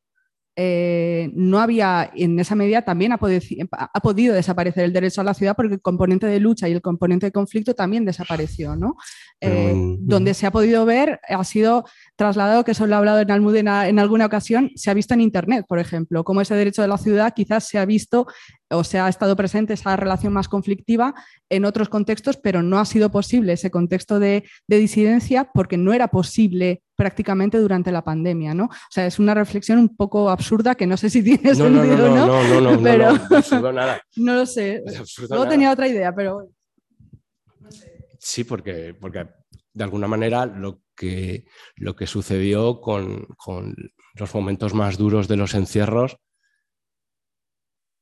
Speaker 5: Eh, no había, en esa medida también ha podido, desaparecer el derecho a la ciudad porque el componente de lucha y el componente de conflicto también desapareció. ¿no? Eh, donde se ha podido ver ha sido trasladado, que eso lo he hablado en Almudena en alguna ocasión, se ha visto en Internet, por ejemplo, cómo ese derecho de la ciudad quizás se ha visto o se ha estado presente esa relación más conflictiva en otros contextos, pero no ha sido posible ese contexto de, disidencia porque no era posible prácticamente durante la pandemia, ¿no? O sea, es una reflexión un poco absurda que no sé si tiene sentido,
Speaker 2: ¿no?
Speaker 5: No,
Speaker 2: no, no, no,
Speaker 5: pero,
Speaker 2: no, nada.
Speaker 5: no lo sé. No tenía otra idea, pero...
Speaker 2: Sí, porque, porque de alguna manera lo que, lo que sucedió con, los momentos más duros de los encierros,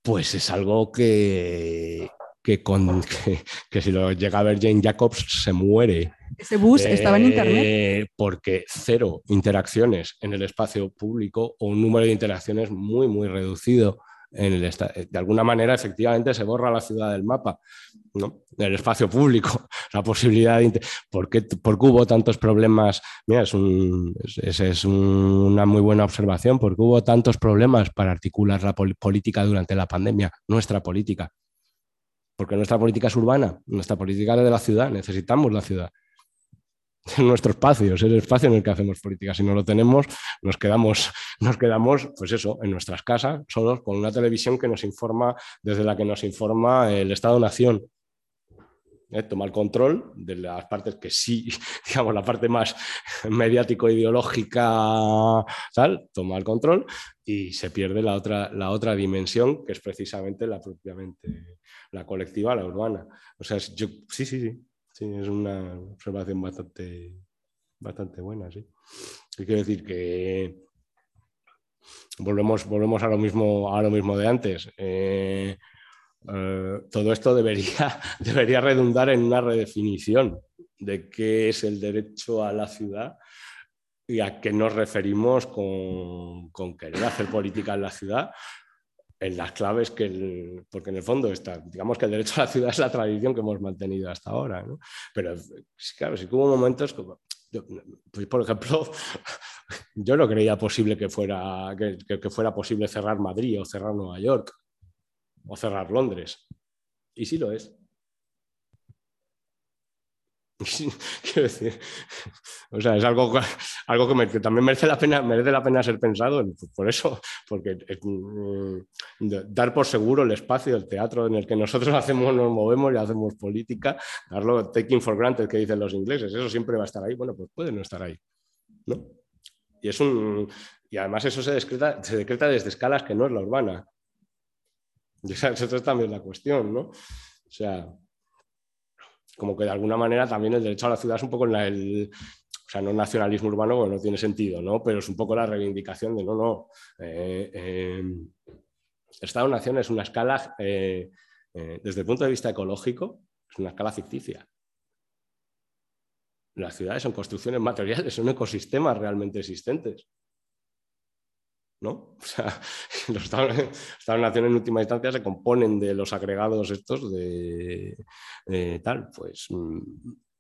Speaker 2: pues es algo que, que, con, que, si lo llega a ver Jane Jacobs se muere.
Speaker 5: Ese bus estaba en internet.
Speaker 2: Eh, porque cero interacciones en el espacio público o un número de interacciones muy, muy reducido de alguna manera, efectivamente, se borra la ciudad del mapa, ¿no? del espacio público. La posibilidad de. ¿Por qué, hubo tantos problemas? Mira, es, es, una muy buena observación, porque hubo tantos problemas para articular la política durante la pandemia, nuestra política. Porque nuestra política es urbana, nuestra política es de la ciudad, necesitamos la ciudad en nuestro espacio, es el espacio en el que hacemos política. Si no lo tenemos, nos quedamos, nos quedamos, pues eso, en nuestras casas, solos, con una televisión que nos informa, desde la que nos informa el Estado-Nación. ¿Eh? Toma el control de las partes que sí, digamos, la parte más mediático-ideológica, tal, toma el control y se pierde la otra, la otra dimensión, que es precisamente la propiamente, la colectiva, la urbana. O sea, yo, sí, sí, sí, Sí, es una observación bastante, bastante buena, sí. quiero decir que volvemos, volvemos a, lo mismo, a lo mismo de antes. Eh, eh, todo esto debería, debería redundar en una redefinición de qué es el derecho a la ciudad y a qué nos referimos con, con querer hacer política en la ciudad en las claves que, porque en el fondo está, digamos que el derecho a la ciudad es la tradición que hemos mantenido hasta ahora, ¿no? Pero claro, sí que hubo momentos como, pues por ejemplo, yo no creía posible que fuera, que fuera posible cerrar Madrid o cerrar Nueva York o cerrar Londres. Y sí lo es. Quiero decir, o sea, es algo, algo que, también merece la, pena, merece la pena ser pensado, por eso, porque mm, dar por seguro el espacio, el teatro en el que nosotros hacemos, nos movemos y hacemos política, darlo taking for granted que dicen los ingleses, eso siempre va a estar ahí, bueno, pues puede no estar ahí, ¿no? Y, es un, y además eso se decreta, se decreta desde escalas que no es la urbana. Y esa, esa es también la cuestión, ¿no? O sea, como que de alguna manera también el derecho a la ciudad es un poco el, o sea, no nacionalismo urbano, no tiene sentido, ¿no? Pero es un poco la reivindicación de no, no. Eh, eh, Estado-nación es una escala, eh, desde el punto de vista ecológico, es una escala ficticia. Las ciudades son construcciones materiales, son ecosistemas realmente existentes. ¿No? O sea, los Estados-Nación en última instancia se componen de los agregados estos de, tal, pues mm,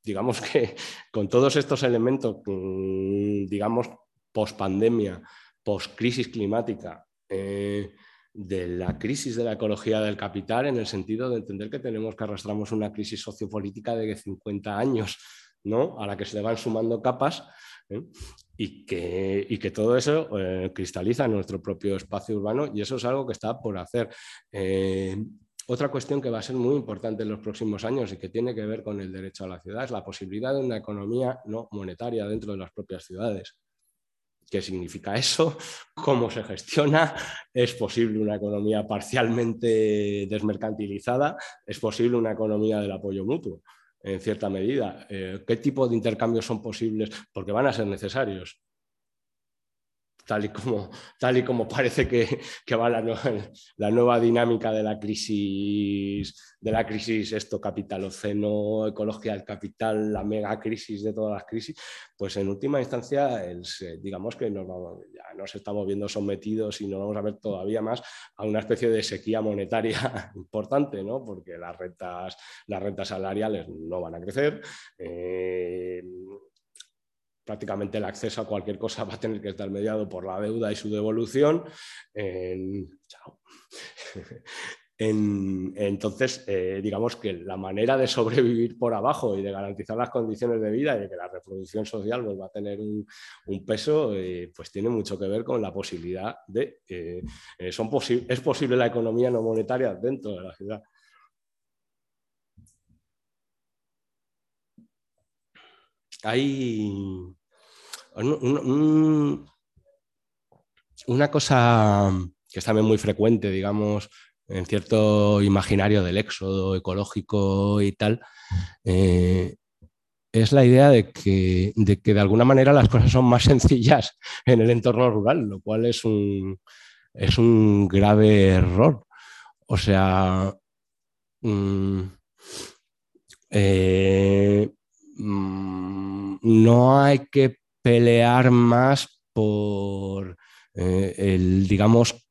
Speaker 2: digamos que con todos estos elementos, mm, digamos, post pandemia, post crisis climática, eh, de la crisis de la ecología del capital, en el sentido de entender que tenemos que arrastramos una crisis sociopolítica de 50 años, ¿no? a la que se le van sumando capas, ¿eh? y que, y que todo eso eh, cristaliza nuestro propio espacio urbano y eso es algo que está por hacer. Eh, otra cuestión que va a ser muy importante en los próximos años y que tiene que ver con el derecho a la ciudad es la posibilidad de una economía no monetaria dentro de las propias ciudades. ¿Qué significa eso? ¿Cómo se gestiona? ¿Es posible una economía parcialmente desmercantilizada? ¿Es posible una economía del apoyo mutuo? En cierta medida. Eh, ¿Qué tipo de intercambios son posibles? Porque van a ser necesarios. Tal y como, tal y como parece que, va la, nueva dinámica de la crisis, de la crisis esto capitaloceno, ecología del capital, la mega crisis de todas las crisis, pues en última instancia, digamos que nos, ya nos estamos viendo sometidos y nos vamos a ver todavía más a una especie de sequía monetaria importante, ¿no? porque las rentas, las rentas salariales no van a crecer. Eh, prácticamente el acceso a cualquier cosa va a tener que estar mediado por la deuda y su devolución. entonces, eh, digamos que la manera de sobrevivir por abajo y de garantizar las condiciones de vida y de que la reproducción social vuelva a tener un, peso, eh, pues tiene mucho que ver con la posibilidad de... Eh, es posible la economía no monetaria dentro de la ciudad. Hay una cosa que es también muy frecuente, digamos, en cierto imaginario del éxodo ecológico y tal, eh, es la idea de que, de alguna manera las cosas son más sencillas en el entorno rural, lo cual es un, es un grave error. O sea, mm, eh, mm, no hay que pelear más por eh, el, digamos,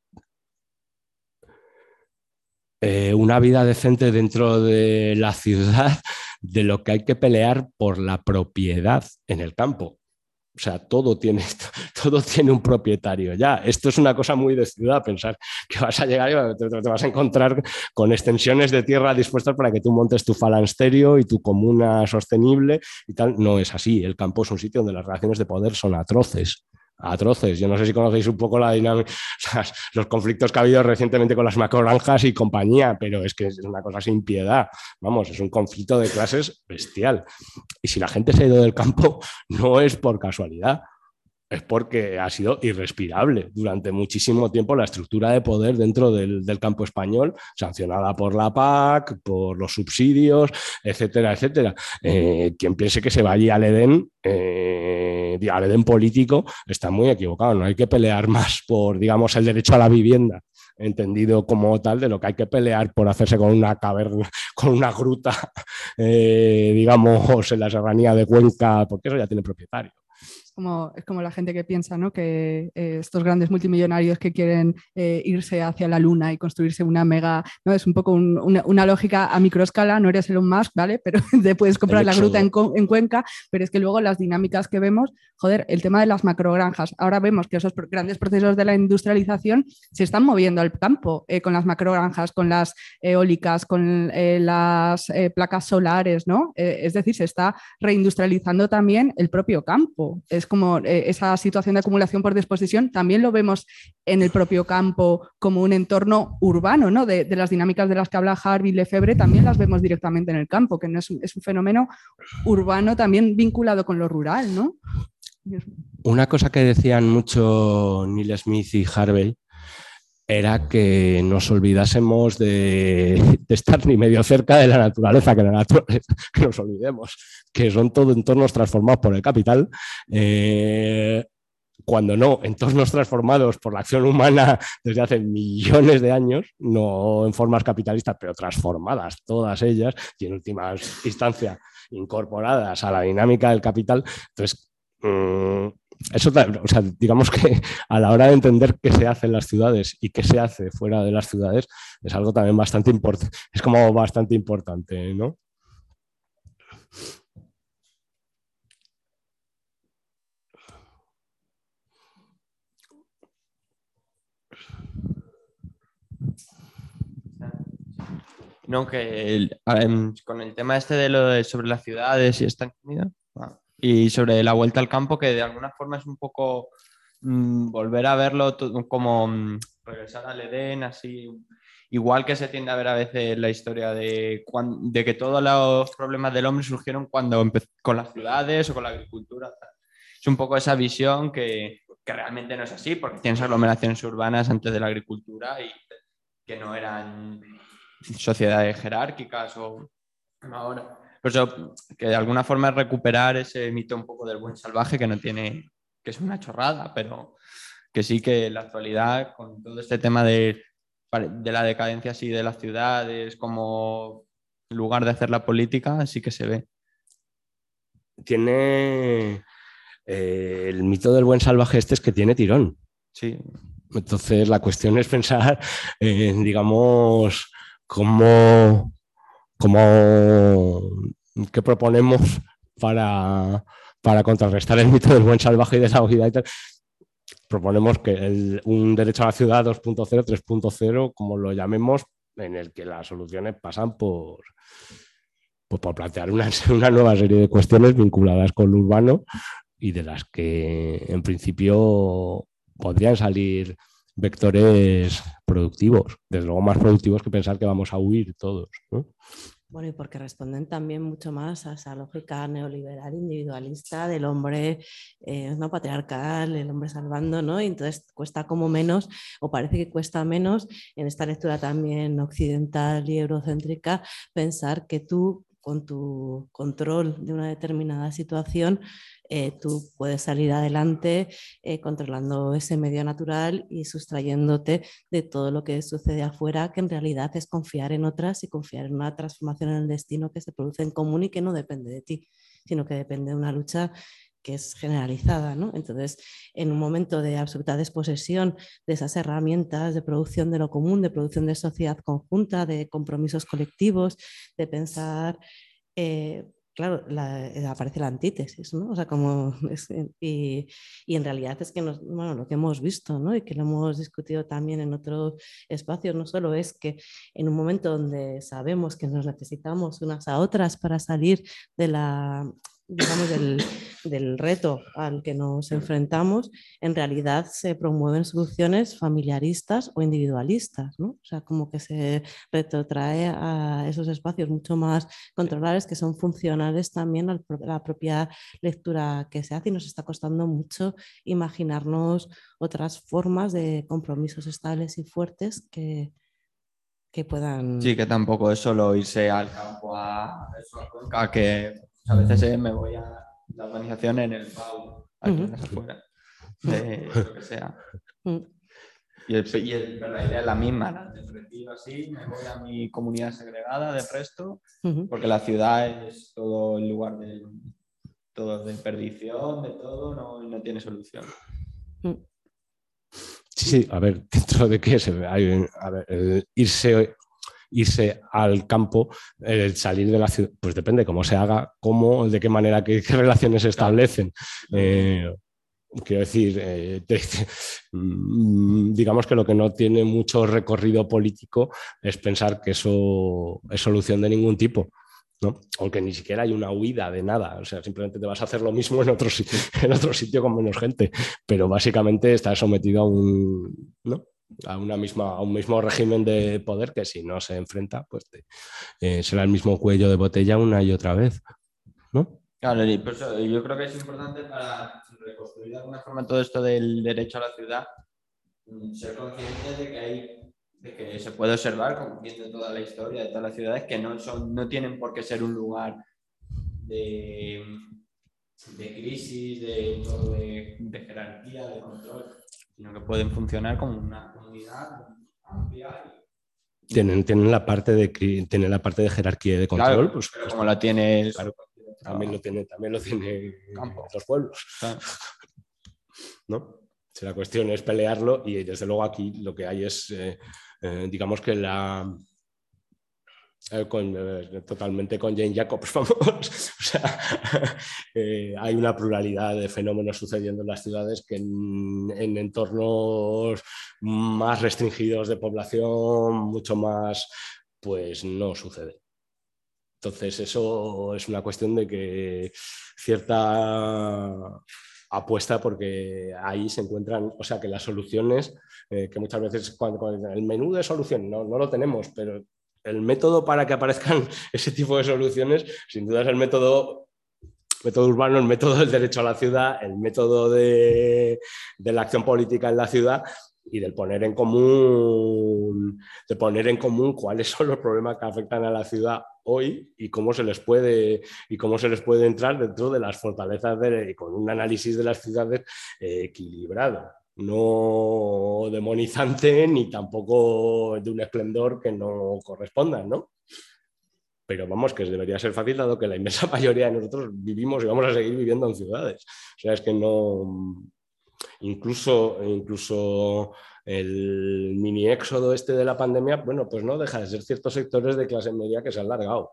Speaker 2: eh, una vida decente dentro de la ciudad de lo que hay que pelear por la propiedad en el campo. O sea, todo tiene, todo tiene un propietario. Ya, esto es una cosa muy de ciudad, pensar que vas a llegar y te, vas a encontrar con extensiones de tierra dispuestas para que tú montes tu falansterio y tu comuna sostenible y tal. No es así. El campo es un sitio donde las relaciones de poder son atroces atroces. Yo no sé si conocéis un poco la dinámica, los conflictos que ha habido recientemente con las macrogranjas y compañía, pero es que es una cosa sin piedad. Vamos, es un conflicto de clases bestial. Y si la gente se ha ido del campo, no es por casualidad es porque ha sido irrespirable durante muchísimo tiempo la estructura de poder dentro del, campo español, sancionada por la PAC, por los subsidios, etcétera, etcétera. Eh, quien piense que se vaya al Edén, eh, al Edén político, está muy equivocado. No hay que pelear más por, digamos, el derecho a la vivienda entendido como tal, de lo que hay que pelear por hacerse con una caverna, con una gruta, eh, digamos, en la serranía de Cuenca, porque eso ya tiene propietario
Speaker 5: como, es como la gente que piensa ¿no? que eh, estos grandes multimillonarios que quieren eh, irse hacia la luna y construirse una mega, ¿no? es un poco una, lógica a microescala, no eres Elon Musk, ¿vale? Pero te puedes comprar la gruta en, en, Cuenca, pero es que luego las dinámicas que vemos, joder, el tema de las macrogranjas, ahora vemos que esos grandes procesos de la industrialización se están moviendo al campo eh, con las macrogranjas, con las eólicas, con las placas solares, ¿no? es decir, se está reindustrializando también el propio campo. Es como eh, esa situación de acumulación por disposición, también lo vemos en el propio campo como un entorno urbano, ¿no? De, las dinámicas de las que habla Harvey Lefebvre, también las vemos directamente en el campo, que no es, un, fenómeno urbano también vinculado con lo rural, ¿no?
Speaker 2: Una cosa que decían mucho Neil Smith y Harvey era que nos olvidásemos de, estar ni medio cerca de la naturaleza, que la naturaleza, que nos olvidemos, que son todo entornos transformados por el capital. Eh, cuando no, entornos transformados por la acción humana desde hace millones de años, no en formas capitalistas, pero transformadas todas ellas y en última instancia incorporadas a la dinámica del capital. Entonces, mm, eso, o sea, digamos que a la hora de entender qué se hace en las ciudades y qué se hace fuera de las ciudades es algo también bastante importante, es como bastante importante, ¿no?
Speaker 6: No, que em, con el tema este de lo de sobre las ciudades y esta comida, y sobre la vuelta al campo, que de alguna forma es un poco mm, volver a verlo como mm, regresar al Edén, así, igual que se tiende a ver a veces la historia de, de que todos los problemas del hombre surgieron cuando con las ciudades o con la agricultura. Es un poco esa visión que, que realmente no es así, porque tienes aglomeraciones urbanas antes de la agricultura y que no eran sociedades jerárquicas o ahora. Por eso, que de alguna forma es recuperar ese mito un poco del buen salvaje que no tiene, que es una chorrada, pero que sí que en la actualidad, con todo este tema de, de la decadencia así de las ciudades como lugar de hacer la política, sí que se ve.
Speaker 2: Tiene eh, el mito del buen salvaje este es que tiene tirón.
Speaker 6: Sí.
Speaker 2: Entonces la cuestión es pensar, en, digamos, cómo, cómo, qué proponemos para, para contrarrestar el mito del buen salvaje y de la huida proponemos que un derecho a la ciudad 2.0, 3.0, como lo llamemos, en el que las soluciones pasan por, pues por plantear una, una, nueva serie de cuestiones vinculadas con lo urbano y de las que en principio podrían salir vectores productivos, desde luego más productivos que pensar que vamos a huir todos.
Speaker 1: Bueno, y porque responden también mucho más a esa lógica neoliberal individualista del hombre eh, no patriarcal, el hombre salvando, ¿no? Y entonces cuesta como menos, o parece que cuesta menos en esta lectura también occidental y eurocéntrica, pensar que tú con tu control de una determinada situación eh, tú puedes salir adelante eh, controlando ese medio natural y sustrayéndote de todo lo que sucede afuera, que en realidad es confiar en otras y confiar en una transformación en el destino que se produce en común y que no depende de ti, sino que depende de una lucha que es generalizada. ¿no? Entonces, en un momento de absoluta desposesión de esas herramientas de producción de lo común, de producción de sociedad conjunta, de compromisos colectivos, de pensar eh, claro, eh, aparece la antítesis, ¿no? O sea, como eh, y, en realidad es que bueno, lo que hemos visto, ¿no? Y que lo hemos discutido también en otros espacios, no solo es que en un momento donde sabemos que nos necesitamos unas a otras para salir de la digamos, del, reto al que nos enfrentamos, en realidad se promueven soluciones familiaristas o individualistas, ¿no? O sea, como que se retrotrae a esos espacios mucho más controlables que son funcionales también a la propia lectura que se hace y nos está costando mucho imaginarnos otras formas de compromisos estables y fuertes que, que puedan...
Speaker 6: Sí, que tampoco es solo irse al campo a que a veces eh, me voy a la organización en el PAU, aquí en afuera, de lo que sea. Mm. Y, el, la idea es la misma, ¿no? retiro así, me voy a mi comunidad segregada de resto, porque la ciudad es todo el lugar de, todo de perdición, de todo, no, no tiene solución.
Speaker 2: Mm. Sí, sí, a ver, dentro de qué se hay, a ver, irse irse al campo, el salir de la ciudad, pues depende cómo se haga, cómo, de qué manera, qué, relaciones se establecen. Eh, quiero decir, eh, mm, digamos que lo que no tiene mucho recorrido político es pensar que eso es solución de ningún tipo. ¿no? Aunque ni siquiera hay una huida de nada, o sea, simplemente te vas a hacer lo mismo en otro, en otro sitio con menos gente, pero básicamente estás sometido a un, ¿no? A, una misma, a un mismo régimen de poder que si no se enfrenta, pues eh, será el mismo cuello de botella una y otra vez. ¿no?
Speaker 6: Claro, yo creo que es importante para reconstruir de alguna forma todo esto del derecho a la ciudad, mm, ser consciente de que hay de que se puede observar, como viendo toda la historia de todas las ciudades, que no, son, no tienen por qué ser un lugar de, de crisis, de, de jerarquía, de control sino que pueden funcionar como una comunidad amplia.
Speaker 2: Tienen, tienen, la parte de, tienen la parte de jerarquía y de control. pues,
Speaker 6: como la tiene...
Speaker 2: también lo tiene, también lo tiene los pueblos. ¿No? la cuestión es pelearlo y desde luego aquí lo que hay es, eh, eh, digamos que la, eh, eh, totalmente con Jane Jacobs, vamos. eh, hay una pluralidad de fenómenos sucediendo en las ciudades que en, entornos más restringidos de población, mucho más, pues no sucede. Entonces, eso es una cuestión de que cierta apuesta porque ahí se encuentran, o sea, que las soluciones, que muchas veces cuando, el menú de solución no, no lo tenemos, pero el método para que aparezcan ese tipo de soluciones, sin duda es el método, método urbano, el método del derecho a la ciudad, el método de, la acción política en la ciudad y del poner en común, de poner en común cuáles son los problemas que afectan a la ciudad hoy y cómo se les puede y cómo se les puede entrar dentro de las fortalezas de, con un análisis de las ciudades eh, equilibrado. No demonizante ni tampoco de un esplendor que no corresponda, ¿no? Pero vamos, que debería ser fácil dado que la inmensa mayoría de nosotros vivimos y vamos a seguir viviendo en ciudades. O sea, es que no... Incluso, incluso el mini éxodo este de la pandemia, bueno, pues no deja de ser ciertos sectores de clase media que se han largado.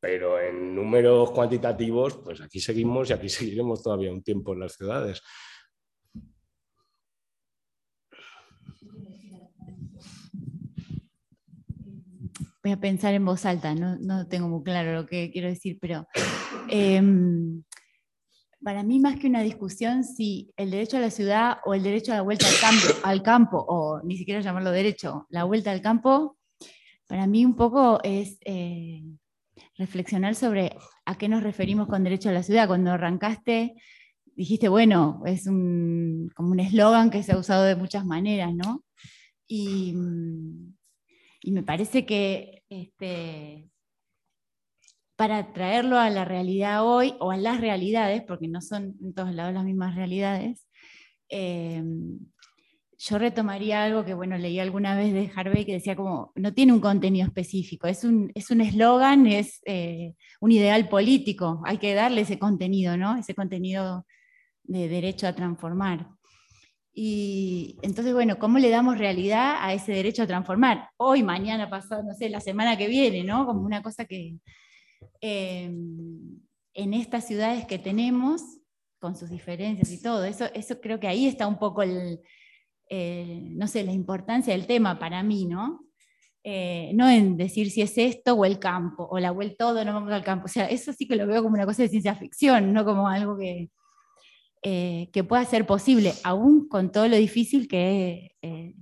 Speaker 2: Pero en números cuantitativos, pues aquí seguimos y aquí seguiremos todavía un tiempo en las ciudades.
Speaker 4: Voy a pensar en voz alta, no, tengo muy claro lo que quiero decir, pero em, para mí más que una discusión si el derecho a la ciudad o el derecho a la vuelta al campo, al campo o ni siquiera llamarlo derecho, la vuelta al campo, para mí un poco es eh, reflexionar sobre a qué nos referimos con derecho a la ciudad. Cuando arrancaste, dijiste, bueno, es un, como un eslogan que se ha usado de muchas maneras, ¿no? Y, y me parece que este, para traerlo a la realidad hoy o a las realidades, porque no son en todos lados las mismas realidades, em, yo retomaría algo que bueno, leí alguna vez de Harvey que decía como, no tiene un contenido específico, es un eslogan, es, es eh, un ideal político, hay que darle ese contenido, ¿no? ese contenido de derecho a transformar. Y entonces, bueno, ¿cómo le damos realidad a ese derecho a transformar? Hoy, mañana, pasado, no sé, la semana que viene, ¿no? Como una cosa que eh, en estas ciudades que tenemos, con sus diferencias y todo, eso, eso creo que ahí está un poco el, no sé, la importancia del tema para mí, ¿no? Eh, no en decir si es esto o el campo, o la vuelta todo, no vamos al campo. O sea, eso sí que lo veo como una cosa de ciencia ficción, no como algo que, eh, que pueda ser posible, aún con todo lo difícil que eh,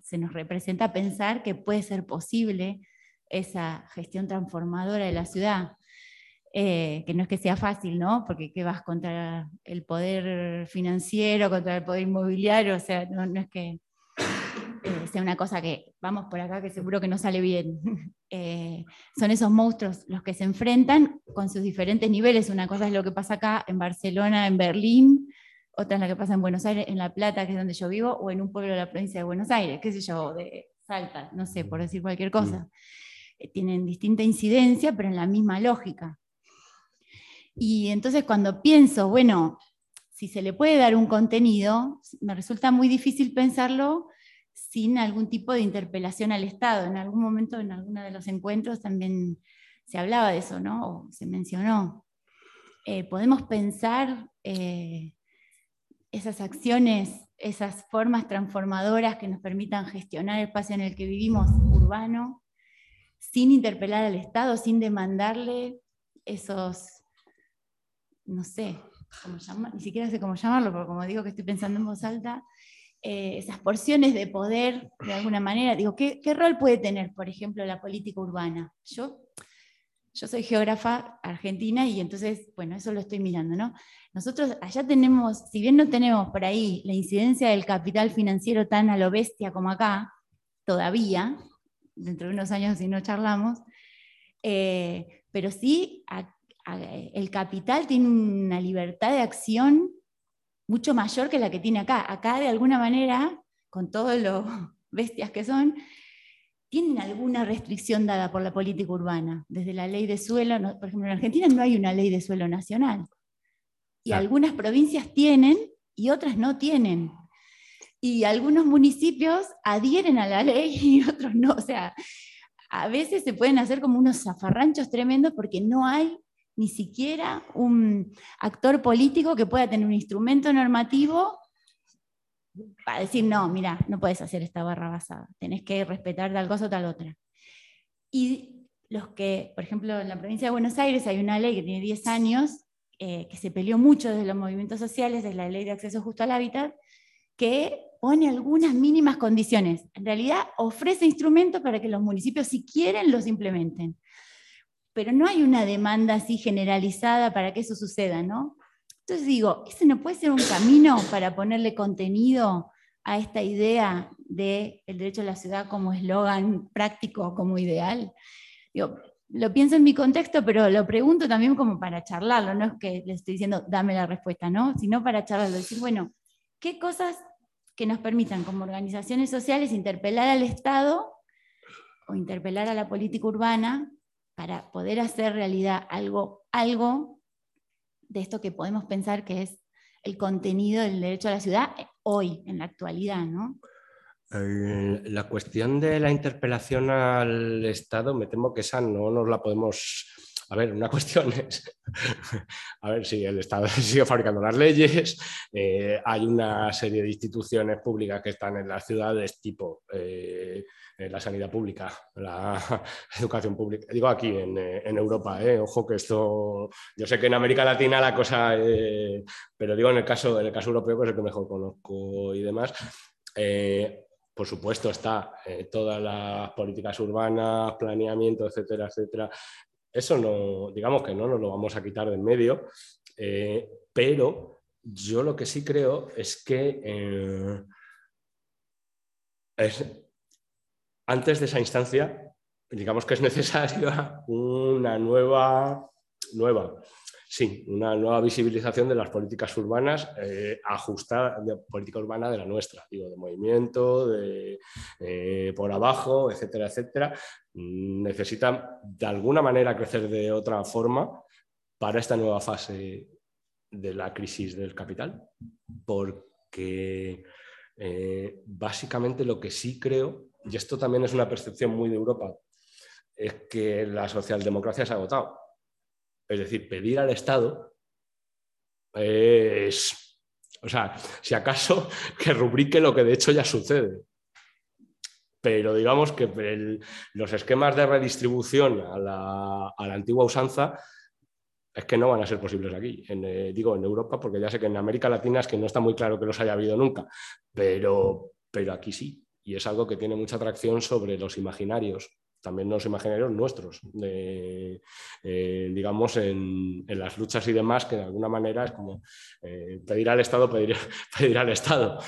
Speaker 4: se nos representa pensar que puede ser posible esa gestión transformadora de la ciudad. Eh, que no es que sea fácil, ¿no? Porque ¿qué vas contra el poder financiero, contra el poder inmobiliario? O sea, no, no es que sea una cosa que vamos por acá que seguro que no sale bien. Eh, son esos monstruos los que se enfrentan con sus diferentes niveles. Una cosa es lo que pasa acá en Barcelona, en Berlín, otra es la que pasa en Buenos Aires, en La Plata, que es donde yo vivo, o en un pueblo de la provincia de Buenos Aires, qué sé yo, de Salta, no sé, por decir cualquier cosa. Eh, tienen distinta incidencia, pero en la misma lógica. Y entonces cuando pienso, bueno, si se le puede dar un contenido, me resulta muy difícil pensarlo sin algún tipo de interpelación al Estado. En algún momento, en alguno de los encuentros, también se hablaba de eso, ¿no? O se mencionó. Eh, podemos pensar eh, esas acciones, esas formas transformadoras que nos permitan gestionar el espacio en el que vivimos, urbano, sin interpelar al Estado, sin demandarle esos, no sé, ni siquiera sé cómo llamarlo, porque como digo que estoy pensando en voz alta, eh, esas porciones de poder, de alguna manera. Digo, ¿qué, rol puede tener, por ejemplo, la política urbana? Yo, yo soy geógrafa argentina y entonces, bueno, eso lo estoy mirando, ¿no? Nosotros allá tenemos, si bien no tenemos por ahí la incidencia del capital financiero tan a lo bestia como acá, todavía, dentro de unos años si no charlamos, eh, pero sí el capital tiene una libertad de acción mucho mayor que la que tiene acá. Acá, de alguna manera, con todos los bestias que son, tienen alguna restricción dada por la política urbana, desde la ley de suelo, por ejemplo, en Argentina no hay una ley de suelo nacional, y algunas provincias tienen y otras no tienen. Y algunos municipios adhieren a la ley y otros no. O sea, a veces se pueden hacer como unos zafarranchos tremendos porque no hay ni siquiera un actor político que pueda tener un instrumento normativo para decir, no, mira, no puedes hacer esta barra basada, tenés que respetar tal cosa o tal otra. Y los que, por ejemplo, en la provincia de Buenos Aires hay una ley que tiene 10 años, eh, que se peleó mucho desde los movimientos sociales, es la ley de acceso justo al hábitat, que pone algunas mínimas condiciones. En realidad ofrece instrumentos para que los municipios, si quieren, los implementen pero no hay una demanda así generalizada para que eso suceda, ¿no? Entonces digo, ¿ese no puede ser un camino para ponerle contenido a esta idea del el derecho a la ciudad como eslogan práctico, como ideal? Digo, lo pienso en mi contexto, pero lo pregunto también como para charlarlo, no es que le estoy diciendo dame la respuesta, ¿no? Sino para charlarlo, decir, bueno, ¿qué cosas que nos permitan como organizaciones sociales interpelar al Estado o interpelar a la política urbana para poder hacer realidad algo, algo de esto que podemos pensar que es el contenido del derecho a la ciudad hoy, en la actualidad, ¿no?
Speaker 2: Eh, la cuestión de la interpelación al Estado, me temo que esa no nos la podemos a ver, una cuestión es, a ver si el Estado sigue fabricando las leyes, eh, hay una serie de instituciones públicas que están en las ciudades, tipo eh, la sanidad pública, la educación pública, digo aquí en, Europa, ojo que esto, yo sé que en América Latina la cosa, pero digo en el caso, en el caso europeo, que es el que mejor conozco y demás, por supuesto, está eh, todas las políticas urbanas, planeamiento, etcétera, etcétera. Eso no, digamos que no nos lo vamos a quitar de en medio, eh, pero yo lo que sí creo es que eh, antes de esa instancia, digamos que es necesaria una nueva, nueva Sí, una nueva visibilización de las políticas urbanas eh, ajustada, de política urbana de la nuestra, digo, de movimiento, de eh, por abajo, etcétera, etcétera. Necesitan de alguna manera crecer de otra forma para esta nueva fase de la crisis del capital, porque eh, básicamente lo que sí creo, y esto también es una percepción muy de Europa, es que la socialdemocracia se ha agotado es decir, pedir al Estado es, o sea, si acaso que rubrique lo que de hecho ya sucede. Pero digamos que los esquemas de redistribución a la, antigua usanza es que no van a ser posibles aquí, eh, digo en Europa, porque ya sé que en América Latina es que no está muy claro que los haya habido nunca, pero, pero aquí sí, y es algo que tiene mucha atracción sobre los imaginarios también los imaginarios nuestros, eh, digamos, en, las luchas y demás, que de alguna manera es como eh, pedir al Estado, pedir, pedir al Estado.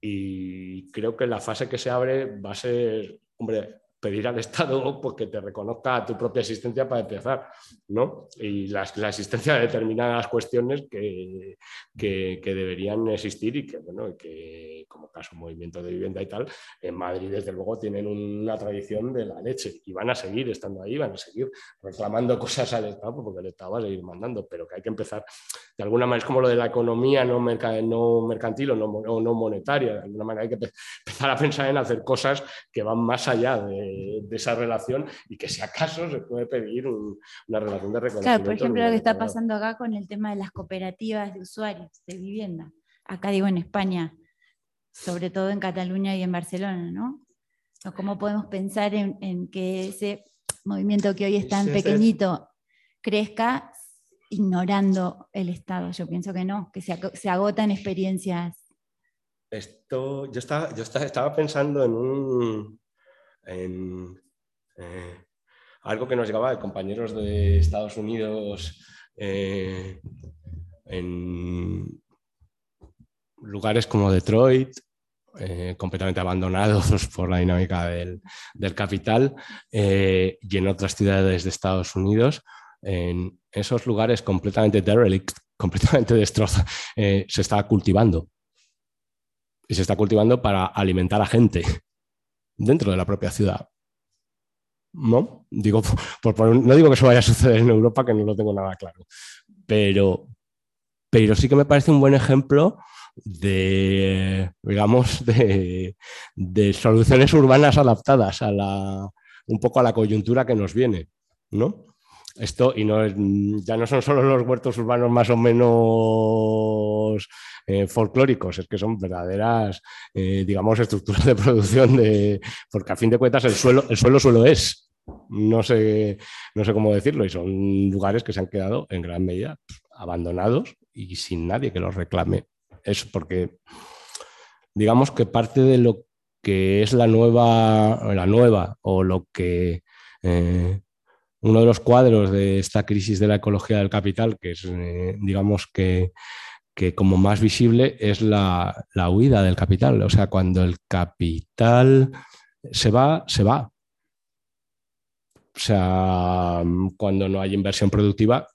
Speaker 2: Y creo que la fase que se abre va a ser, hombre, pedir al Estado pues, que te reconozca tu propia existencia para empezar, ¿no? Y la, existencia de determinadas cuestiones que, que, deberían existir y que, bueno, que como caso movimiento de vivienda y tal, en Madrid desde luego tienen una tradición de la leche y van a seguir estando ahí, van a seguir reclamando cosas al Estado porque el Estado va a seguir mandando, pero que hay que empezar de alguna manera, es como lo de la economía no, no mercantil o no, no monetaria, de alguna manera hay que empezar a pensar en hacer cosas que van más allá de de, esa relación y que si acaso se puede pedir una relación de reconocimiento.
Speaker 4: Claro, por ejemplo, lo que está pasando acá con el tema de las cooperativas de usuarios de vivienda. Acá digo en España, sobre todo en Cataluña y en Barcelona, ¿no? ¿Cómo podemos pensar en, que ese movimiento que hoy es tan pequeñito crezca ignorando el Estado? Yo pienso que no, que se, se agotan experiencias
Speaker 2: esto, yo estaba, yo estaba, pensando en un, en eh, algo que nos llegaba de compañeros de Estados Unidos eh, en lugares como Detroit, eh, completamente abandonados por la dinámica del, capital, y en otras ciudades de Estados Unidos, en esos lugares completamente derelict, completamente destrozados, se está cultivando. Y se está cultivando para alimentar a gente dentro de la propia ciudad. ¿No? Digo, no digo que eso vaya a suceder en Europa, que no lo tengo nada claro, pero, pero sí que me parece un buen ejemplo de, digamos, de, soluciones urbanas adaptadas a la, un poco a la coyuntura que nos viene, ¿no? Esto, y no ya no son solo los huertos urbanos más o menos eh, folclóricos, es que son verdaderas, eh, digamos, estructuras de producción de. Porque a fin de cuentas el suelo, el suelo suelo es. No sé, no sé cómo decirlo, y son lugares que se han quedado en gran medida abandonados y sin nadie que los reclame. Es porque, digamos que parte de lo que es la nueva, la nueva o lo que eh, uno de los cuadros de esta crisis de la ecología del capital, que es, digamos que que como más visible es la, huida del capital. O sea, cuando el capital se va, se va. O sea, cuando no hay inversión productiva,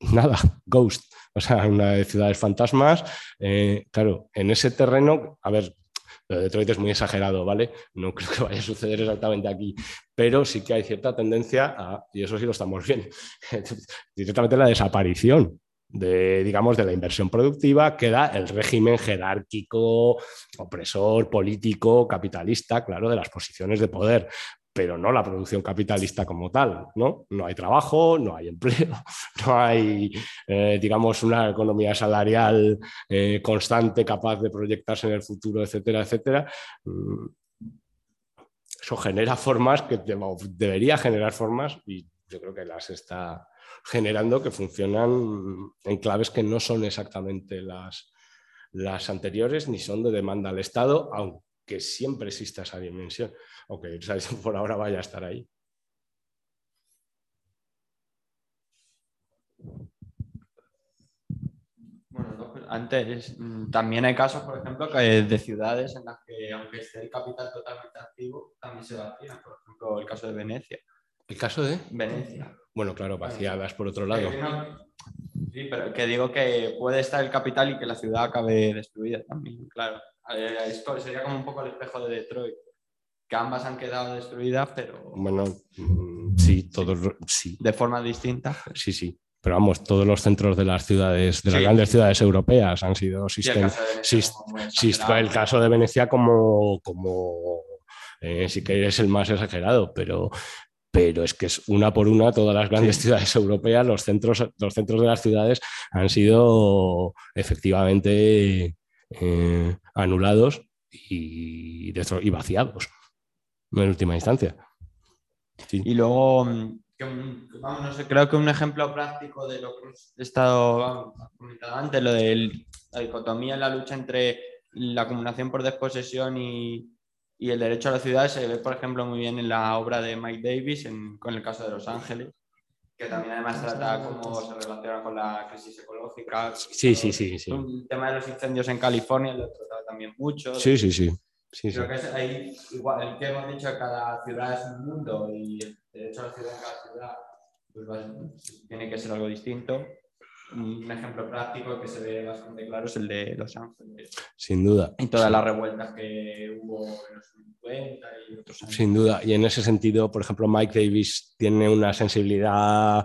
Speaker 2: nada, ghost. o sea, una de ciudades fantasmas. Eh, claro, en ese terreno, a ver, lo de Detroit es muy exagerado, ¿vale? No creo que vaya a suceder exactamente aquí, pero sí que hay cierta tendencia a, y eso sí lo estamos viendo, directamente la desaparición de, digamos, de la inversión productiva queda el régimen jerárquico, opresor, político, capitalista, claro, de las posiciones de poder pero no la producción capitalista como tal, ¿no? No hay trabajo, no hay empleo, no hay, eh, digamos, una economía salarial eh, constante capaz de proyectarse en el futuro, etcétera, etcétera. Mm, eso genera formas que debería generar formas y yo creo que las está generando que funcionan en claves que no son exactamente las, las anteriores ni son de demanda al Estado, aunque siempre exista esa dimensión, aunque por ahora vaya a estar ahí.
Speaker 6: Bueno, pues antes mm, también hay casos, por ejemplo, de ciudades en las que, aunque esté el capital totalmente activo, también se vacían. Por ejemplo, el caso de Venecia.
Speaker 2: ¿El caso de?
Speaker 6: Venecia.
Speaker 2: Bueno, claro, vaciadas por otro lado.
Speaker 6: Sí, pero que digo que puede estar el capital y que la ciudad acabe destruida también, claro. Eh, esto sería como un poco el espejo de Detroit, que ambas han quedado destruidas, pero...
Speaker 2: Bueno, mm, sí, todos, sí.
Speaker 6: De forma distinta.
Speaker 2: Sí, sí. Pero vamos, todos los centros de las ciudades, de las grandes ciudades europeas han sido sistemas. Sí, el caso de Venecia como, como eh, sí que es el más exagerado, pero, pero es que es una por una todas las grandes ciudades europeas, los centros, los centros de las ciudades han sido efectivamente eh, anulados y, y, vaciados en última instancia.
Speaker 6: Y luego, mm, no sé, creo que un ejemplo práctico de lo que he estado comentando antes, lo de la dicotomía en la lucha entre la acumulación por desposesión y, y el derecho a la ciudad se ve, por ejemplo, muy bien en la obra de Mike Davis, con el caso de Los Ángeles, que también además trata cómo se relaciona con la crisis ecológica.
Speaker 2: Sí, sí, sí. sí.
Speaker 6: El tema de los incendios en California lo trata también mucho.
Speaker 2: Sí, sí, sí. Sí
Speaker 6: Creo que es ahí, igual, el que hemos dicho, cada ciudad es un mundo y el derecho a la ciudad en cada ciudad pues, tiene que ser algo distinto un ejemplo práctico que se ve bastante claro es el de Los Ángeles.
Speaker 2: Sin duda.
Speaker 6: Y todas las revueltas que hubo en los 50 y otros años.
Speaker 2: Sin duda. Y en ese sentido, por ejemplo, Mike Davis tiene una sensibilidad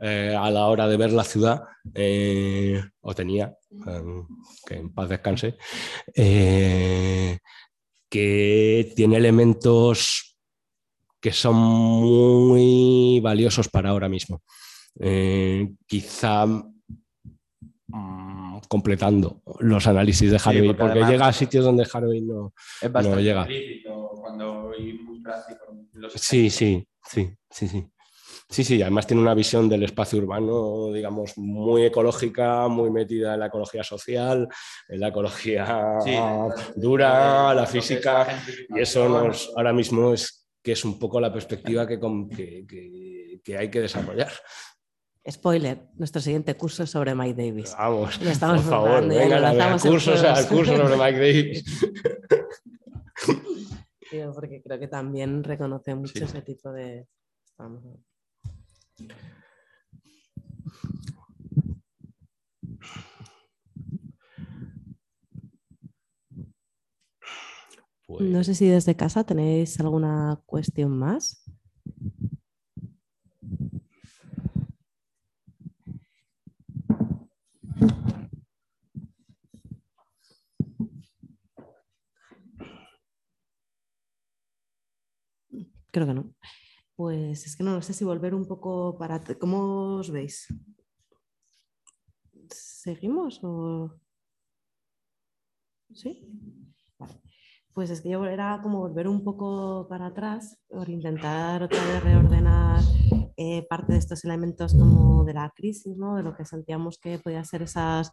Speaker 2: eh, a la hora de ver la ciudad, eh, o tenía, eh, que en paz descanse, que tiene elementos que son muy valiosos para ahora mismo. quizá Mm, completando los análisis de Harvey, porque, llega a sitios donde Harvey no,
Speaker 6: es
Speaker 2: no llega.
Speaker 6: Cuando muy práctico.
Speaker 2: sí, sí, sí, sí, sí. Sí, sí, además tiene una visión del espacio urbano, digamos, muy ecológica, muy metida en la ecología social, en la ecología dura, la física, y eso nos, ahora mismo es que es un poco la perspectiva que, que, que hay que desarrollar.
Speaker 1: Spoiler, nuestro siguiente curso es sobre Mike Davis.
Speaker 2: Vamos, por favor, venga, el curso, el curso sobre Mike Davis.
Speaker 1: porque creo que también reconoce mucho ese tipo de... No sé si desde casa tenéis alguna cuestión más. Creo que no. Pues es que no, sé si volver un poco para... ¿Cómo os veis? ¿Seguimos o...? ¿Sí? Pues es que yo era como volver un poco para atrás por intentar otra vez reordenar eh, parte de estos elementos como de la crisis, ¿no? de lo que sentíamos que podían ser esos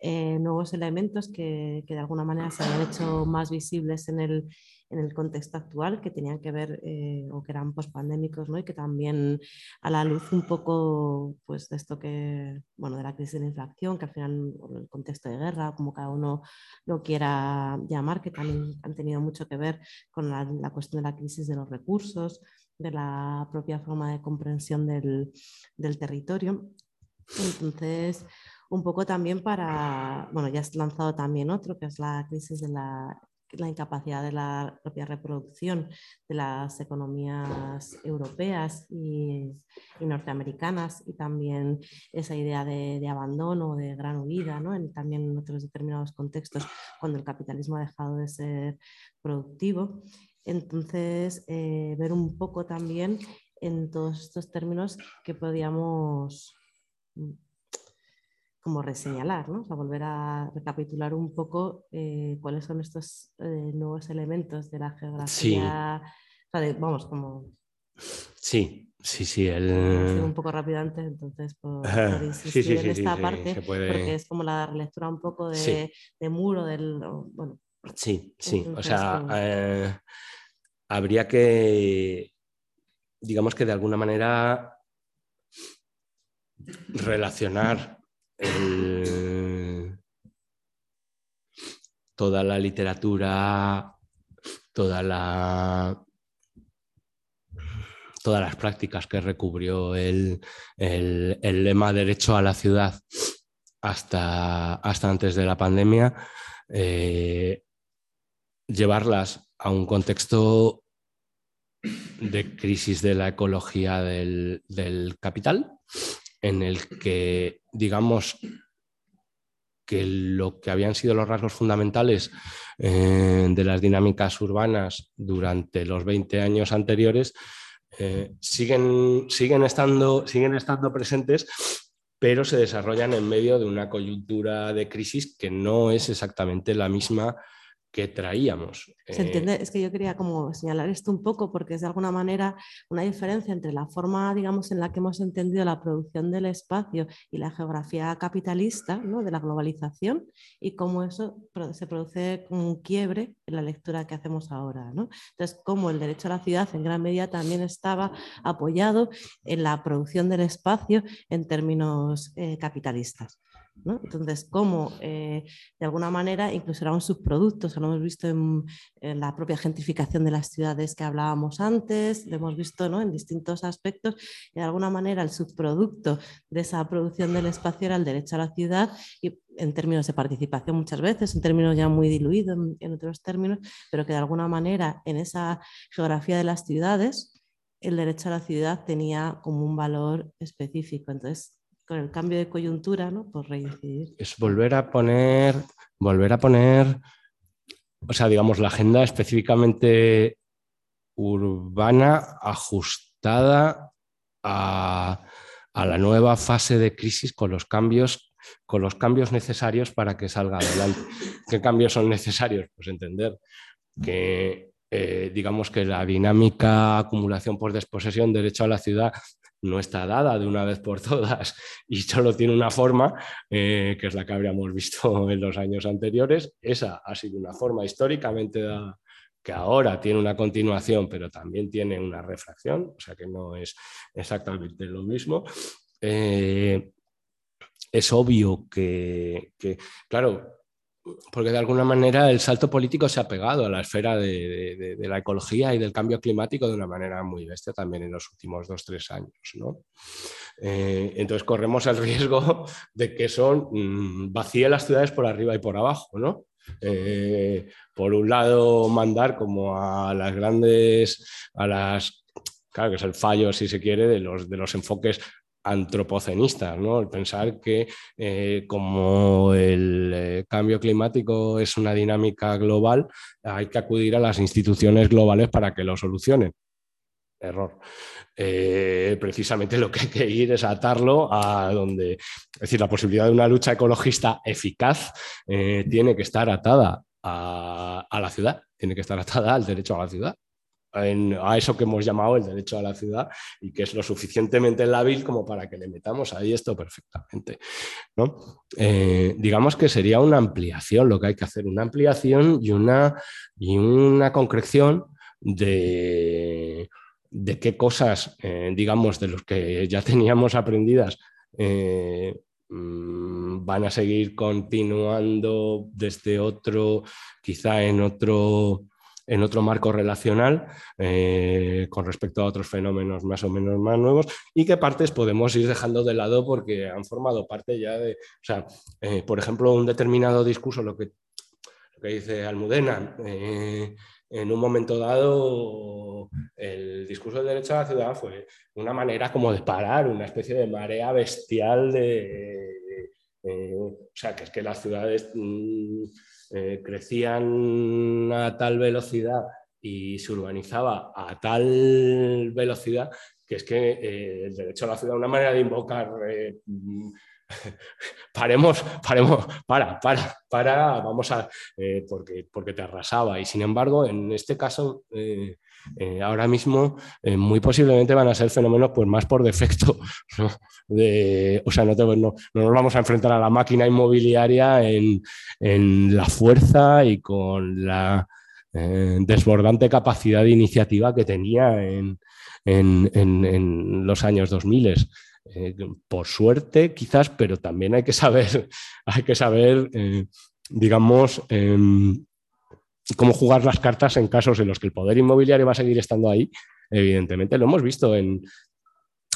Speaker 1: eh, nuevos elementos que, que, de alguna manera se habían hecho más visibles en el, en el contexto actual que tenían que ver eh, o que eran pospandémicos ¿no? y que también a la luz un poco pues, de esto que, bueno, de la crisis de la inflación, que al final el contexto de guerra, como cada uno lo quiera llamar, que también han tenido mucho que ver con la, la cuestión de la crisis de los recursos, de la propia forma de comprensión del, del territorio. Entonces, un poco también para, bueno, ya has lanzado también otro, que es la crisis de la, la incapacidad de la propia reproducción de las economías europeas y, norteamericanas y también esa idea de, abandono, de gran huida, ¿no? también en otros determinados contextos, cuando el capitalismo ha dejado de ser productivo. Entonces, eh, ver un poco también en todos estos términos que podíamos como reseñalar, ¿no? o volver a recapitular un poco eh, cuáles son estos eh, nuevos elementos de la geografía. vamos, como...
Speaker 2: Sí, sí, sí. El...
Speaker 1: Un poco rápido antes, entonces, por, insistir en esta parte, porque es como la relectura un poco de, muro del... Bueno,
Speaker 2: sí, sí. o sea, habría que, digamos que de alguna manera, relacionar toda la literatura, todas las prácticas que recubrió el, lema derecho a la ciudad hasta, hasta antes de la pandemia, eh, llevarlas a un contexto de crisis de la ecología del, capital, en el que, digamos, que lo que habían sido los rasgos fundamentales eh, de las dinámicas urbanas durante los 20 años anteriores eh, siguen, siguen, estando, siguen estando presentes, pero se desarrollan en medio de una coyuntura de crisis que no es exactamente la misma que traíamos.
Speaker 1: Se eh, entiende, es que yo quería como señalar esto un poco porque es de alguna manera una diferencia entre la forma, digamos, en la que hemos entendido la producción del espacio y la geografía capitalista, ¿no? de la globalización, y cómo eso se produce un quiebre en la lectura que hacemos ahora. ¿no? Entonces, cómo el derecho a la ciudad en gran medida también estaba apoyado en la producción del espacio en términos eh, capitalistas. Entonces, cómo eh, de alguna manera incluso era un subproducto, lo hemos visto en, la propia gentrificación de las ciudades que hablábamos antes, lo hemos visto ¿no? en distintos aspectos, y de alguna manera el subproducto de esa producción del espacio era el derecho a la ciudad y en términos de participación muchas veces, en términos ya muy diluidos en otros términos, pero que de alguna manera en esa geografía de las ciudades el derecho a la ciudad tenía como un valor específico. Entonces, con el cambio de coyuntura, ¿no? Por reincidir.
Speaker 2: Es volver a poner, volver a poner, o sea, digamos, la agenda específicamente urbana ajustada a, la nueva fase de crisis con los cambios con los cambios necesarios para que salga adelante. ¿Qué cambios son necesarios? Pues entender que, eh, digamos que la dinámica acumulación por desposesión, derecho a la ciudad, no está dada de una vez por todas y solo tiene una forma, eh, que es la que habríamos visto en los años anteriores. Esa ha sido una forma históricamente dada que ahora tiene una continuación, pero también tiene una refracción, o sea que no es exactamente lo mismo. Eh, es obvio que, que, claro, porque de alguna manera el salto político se ha pegado a la esfera de, la ecología y del cambio climático de una manera muy bestia también en los últimos dos, tres años. ¿no? Eh, entonces corremos el riesgo de que son mm, vacíe las ciudades por arriba y por abajo. ¿no? Eh, por un lado, mandar como a las grandes, a las claro que es el fallo, si se quiere, de los, de los enfoques antropocenistas, ¿no? El pensar que eh, como el eh, cambio climático es una dinámica global, hay que acudir a las instituciones globales para que lo solucionen. Error. Eh, precisamente lo que hay que ir es atarlo a donde, es decir, la posibilidad de una lucha ecologista eficaz tiene que estar atada a la ciudad, tiene que estar atada al derecho a la ciudad a eso que hemos llamado el derecho a la ciudad y que es lo suficientemente lábil como para que le metamos ahí esto perfectamente. ¿no? Eh, digamos que sería una ampliación lo que hay que hacer, una ampliación y una, y una concreción de, de qué cosas, eh, digamos, de los que ya teníamos aprendidas. Eh, mm, van a seguir continuando desde otro, quizá en otro en otro marco relacional eh, con respecto a otros fenómenos más o menos más nuevos y qué partes podemos ir dejando de lado porque han formado parte ya de, o sea, eh, por ejemplo, un determinado discurso, lo que, que dice Almudena, eh, en un momento dado el discurso del derecho a la ciudad fue una manera como de parar una especie de marea bestial de... o sea, que es que las ciudades... Mm, eh, crecían a tal velocidad y se urbanizaba a tal velocidad que es que eh, el derecho a la ciudad, una manera de invocar, eh, paremos, paremos, para, para, para, vamos a, porque, porque te arrasaba. Y sin embargo, en este caso, ahora mismo, muy posiblemente van a ser fenómenos pues, más por defecto. De, o sea, no, no, nos vamos a enfrentar a la máquina inmobiliaria en, en la fuerza y con la eh, desbordante capacidad de iniciativa que tenía en, en, los años 2000. Eh, por suerte, quizás, pero también hay que saber, hay que saber eh, digamos, em, cómo jugar las cartas en casos en los que el poder inmobiliario va a seguir estando ahí. Evidentemente, lo hemos visto en,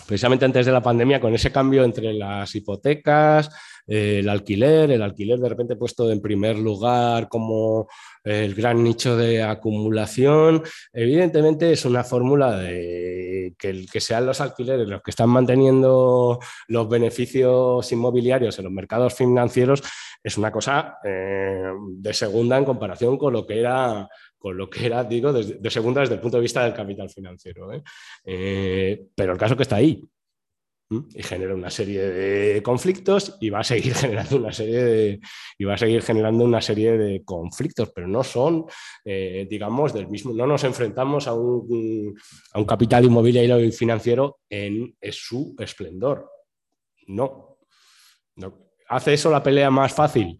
Speaker 2: precisamente antes de la pandemia, con ese cambio entre las hipotecas, eh, el alquiler, el alquiler de repente puesto en primer lugar como el gran nicho de acumulación, evidentemente es una fórmula de que, que sean los alquileres los que están manteniendo los beneficios inmobiliarios en los mercados financieros, es una cosa eh, de segunda en comparación con lo que era con lo que era, digo, de segunda desde el punto de vista del capital financiero. ¿eh? Eh, pero el caso que está ahí y genera una serie de conflictos y va a seguir generando una serie de, y va a seguir generando una serie de conflictos, pero no son, eh, digamos, del mismo, no nos enfrentamos a un, a un capital inmobiliario y financiero en, su esplendor. No. ¿Hace eso la pelea más fácil?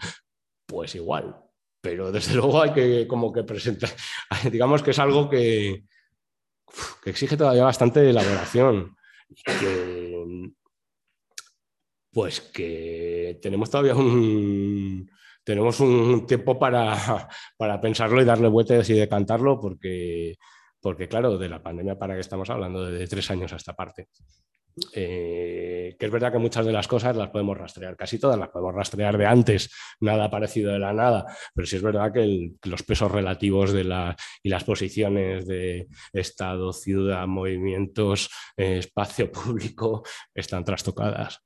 Speaker 2: Pues igual, pero desde luego hay que como que presentar, digamos que es algo que, que exige todavía bastante elaboración. pues que tenemos todavía un, tenemos un tiempo para, para pensarlo y darle vueltas y decantarlo, porque, porque claro, de la pandemia para que estamos hablando de tres años a esta parte. Eh, que es verdad que muchas de las cosas las podemos rastrear, casi todas las podemos rastrear de antes, nada parecido de la nada, pero sí es verdad que, los pesos relativos de la, y las posiciones de Estado, ciudad, movimientos, eh, espacio público están trastocadas.